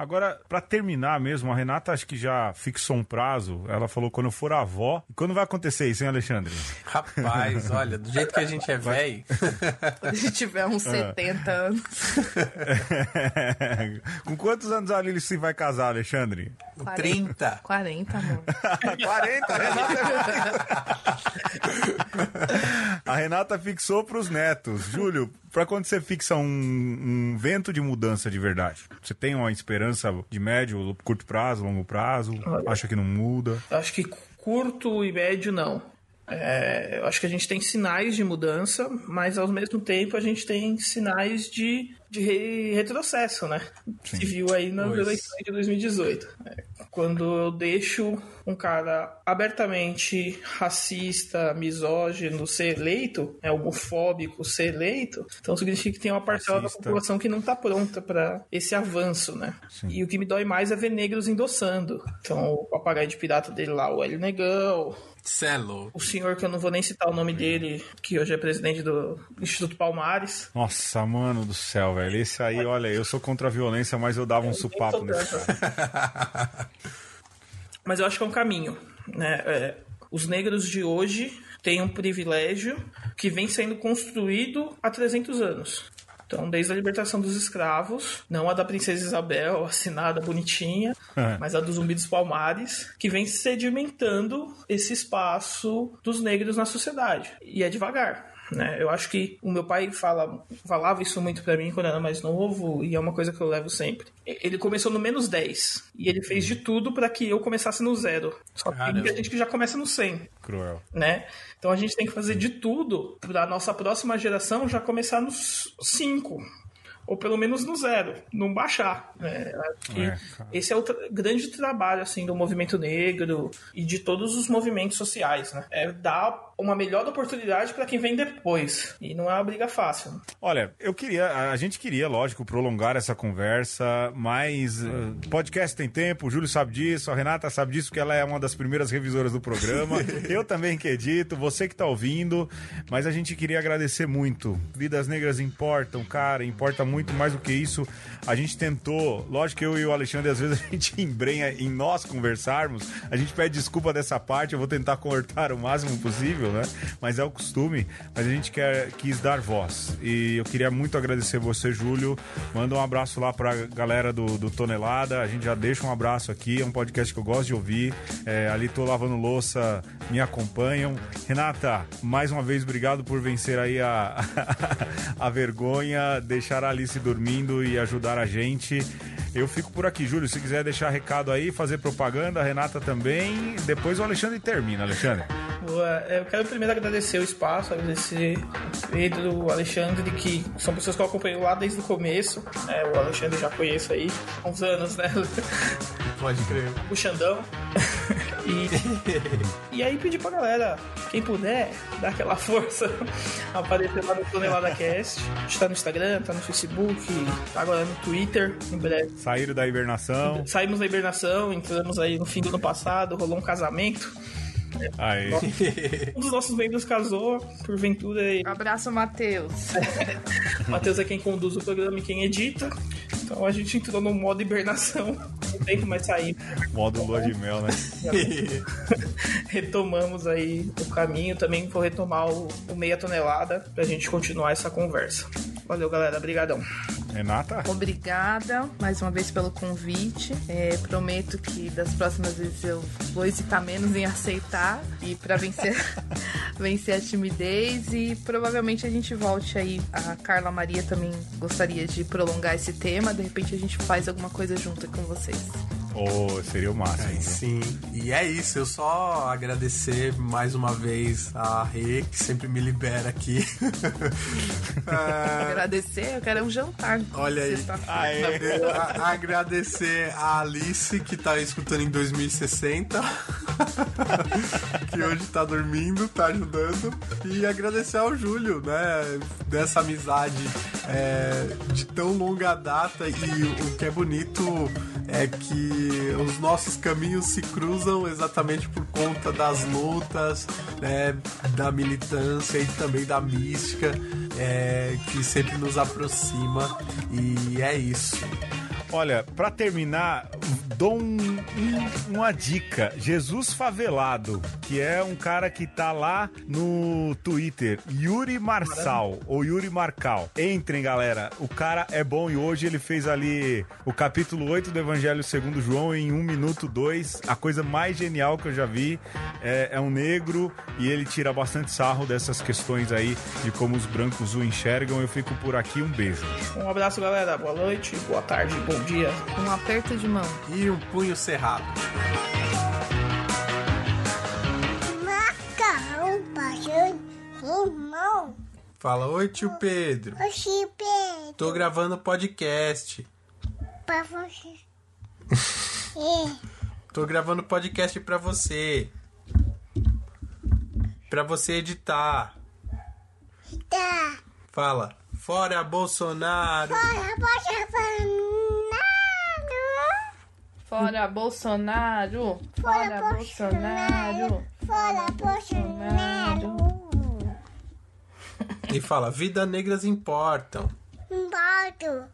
Agora, pra terminar mesmo, a Renata acho que já fixou um prazo. Ela falou quando eu for avó. E quando vai acontecer isso, hein, Alexandre? Rapaz, olha, do jeito que a gente é velho. Se tiver uns Ah. 70 anos. Com quantos anos a Lili se vai casar, Alexandre? 30. 40, amor. 40, a Renata. a Renata fixou pros netos. Júlio, pra quando você fixa um, um vento de mudança de verdade? Você tem uma esperança de médio, curto prazo, longo prazo? Acha que não muda? Acho que curto e médio não. É, eu acho que a gente tem sinais de mudança, mas ao mesmo tempo a gente tem sinais de, de re- retrocesso, né? Se viu aí nas Pois. eleições de 2018. É, quando eu deixo um cara abertamente racista, misógino ser eleito, é homofóbico ser eleito, então significa que tem uma parcela Racista. da população que não está pronta para esse avanço, né? E o que me dói mais é ver negros endossando. Então, o papagaio de pirata dele lá, o Hélio Negão, Cê é o senhor que eu não vou nem citar o nome dele, que hoje é presidente do Instituto Palmares. Nossa, mano do céu, velho. Esse aí, olha, eu sou contra a violência, mas eu dava um supapo nesse tanto. Mas eu acho que é um caminho, né? É, os negros de hoje têm um privilégio que vem sendo construído há 300 anos. Então, desde a libertação dos escravos, não a da Princesa Isabel, assinada bonitinha, É. mas a do Zumbi dos Palmares, que vem sedimentando esse espaço dos negros na sociedade. E é devagar. Né? Eu acho que o meu pai fala, falava isso muito pra mim quando eu era mais novo, e é uma coisa que eu levo sempre. Ele começou no menos 10, e ele fez de tudo pra que eu começasse no zero. Só que Caramba. muita gente que já começa no 100 Cruel. né? Então a gente tem que fazer de tudo para nossa próxima geração já começar nos 5. Ou pelo menos no zero, não baixar. Né? É, esse é o tra- grande trabalho assim do movimento negro e de todos os movimentos sociais. Né? É dar uma melhor oportunidade para quem vem depois. E não é uma briga fácil. Olha, eu queria, a gente queria, lógico, prolongar essa conversa, mas uh, podcast tem tempo, o Júlio sabe disso, a Renata sabe disso, porque ela é uma das primeiras revisoras do programa. eu também que edito, você que tá ouvindo, mas a gente queria agradecer muito. Vidas Negras importam, cara, importa muito mais do que isso. A gente tentou, lógico que eu e o Alexandre, às vezes a gente embrenha em nós conversarmos, a gente pede desculpa dessa parte, eu vou tentar cortar o máximo possível, né? Mas é o costume, mas a gente quer, quis dar voz. E eu queria muito agradecer você, Júlio. Manda um abraço lá pra galera do, do Tonelada. A gente já deixa um abraço aqui. É um podcast que eu gosto de ouvir. É, ali tô lavando louça, me acompanham. Renata, mais uma vez, obrigado por vencer aí a, a vergonha, deixar a Alice dormindo e ajudar a gente. Eu fico por aqui, Júlio. Se quiser deixar recado aí, fazer propaganda, a Renata também. Depois o Alexandre termina, Alexandre. Boa. Eu quero primeiro agradecer o espaço, agradecer o Pedro, o Alexandre, que são pessoas que eu acompanho lá desde o começo. né? o Alexandre já conheço aí há uns anos, né? Pode crer. o Xandão. E, e aí pedir pra galera, quem puder, dar aquela força, aparecer lá no Tonelada Cast. A gente tá no Instagram, tá no Facebook, tá agora no Twitter, em breve. Saíram da hibernação. Saímos da hibernação, entramos aí no fim do ano passado, rolou um casamento. Aí. Um dos nossos membros casou, porventura, e Abraço, Matheus. o Matheus é quem conduz o programa e quem edita. Então a gente entrou no modo hibernação. Não tem mais sair. Modo lua de mel, né? Retomamos aí o caminho. Também vou retomar o, o meia tonelada pra gente continuar essa conversa. Valeu, galera. Obrigadão. Renata? Obrigada mais uma vez pelo convite. É, prometo que das próximas vezes eu vou hesitar menos em aceitar e para vencer, vencer a timidez e provavelmente a gente volte aí. A Carla Maria também gostaria de prolongar esse tema. De repente a gente faz alguma coisa junto com vocês. Oh, seria o máximo. Sim. E é isso, eu só agradecer mais uma vez a Rê, que sempre me libera aqui. É, Agradecer, eu quero um jantar. Olha aí. Sexta-feira. a- agradecer a Alice, que tá escutando em 2060. que hoje tá dormindo, tá ajudando. E agradecer ao Júlio, né? Dessa amizade é, de tão longa data. E o que é bonito é que os nossos caminhos se cruzam exatamente por conta das lutas, né, da militância e também da mística é, que sempre nos aproxima. E é isso. Olha, pra terminar, dou um- um- uma dica. Jesus Favelado, que é um cara que tá lá no Twitter, Yuri Marçal, ou Yuri Marcal. Entrem, galera. O cara é bom e hoje ele fez ali o capítulo 8 do Evangelho segundo João em 1 minuto 2. A coisa mais genial que eu já vi. É, é um negro e ele tira bastante sarro dessas questões aí de como os brancos o enxergam. Eu fico por aqui. Um beijo. Um abraço, galera. Boa noite, boa tarde, bom dia. Um aperto de mão. E um punho cerrado. Macarrão passando irmão. Fala, oi tio Pedro. Oxi, Pedro. Tô gravando podcast. Pra você. é, Tô gravando podcast pra você. Pra você editar. tá. Fala, fora Bolsonaro. Bora, bora. Fora Bolsonaro! Fora Bolsonaro! Fora, Bolsonaro. E fala, vida negras importam. Embardo.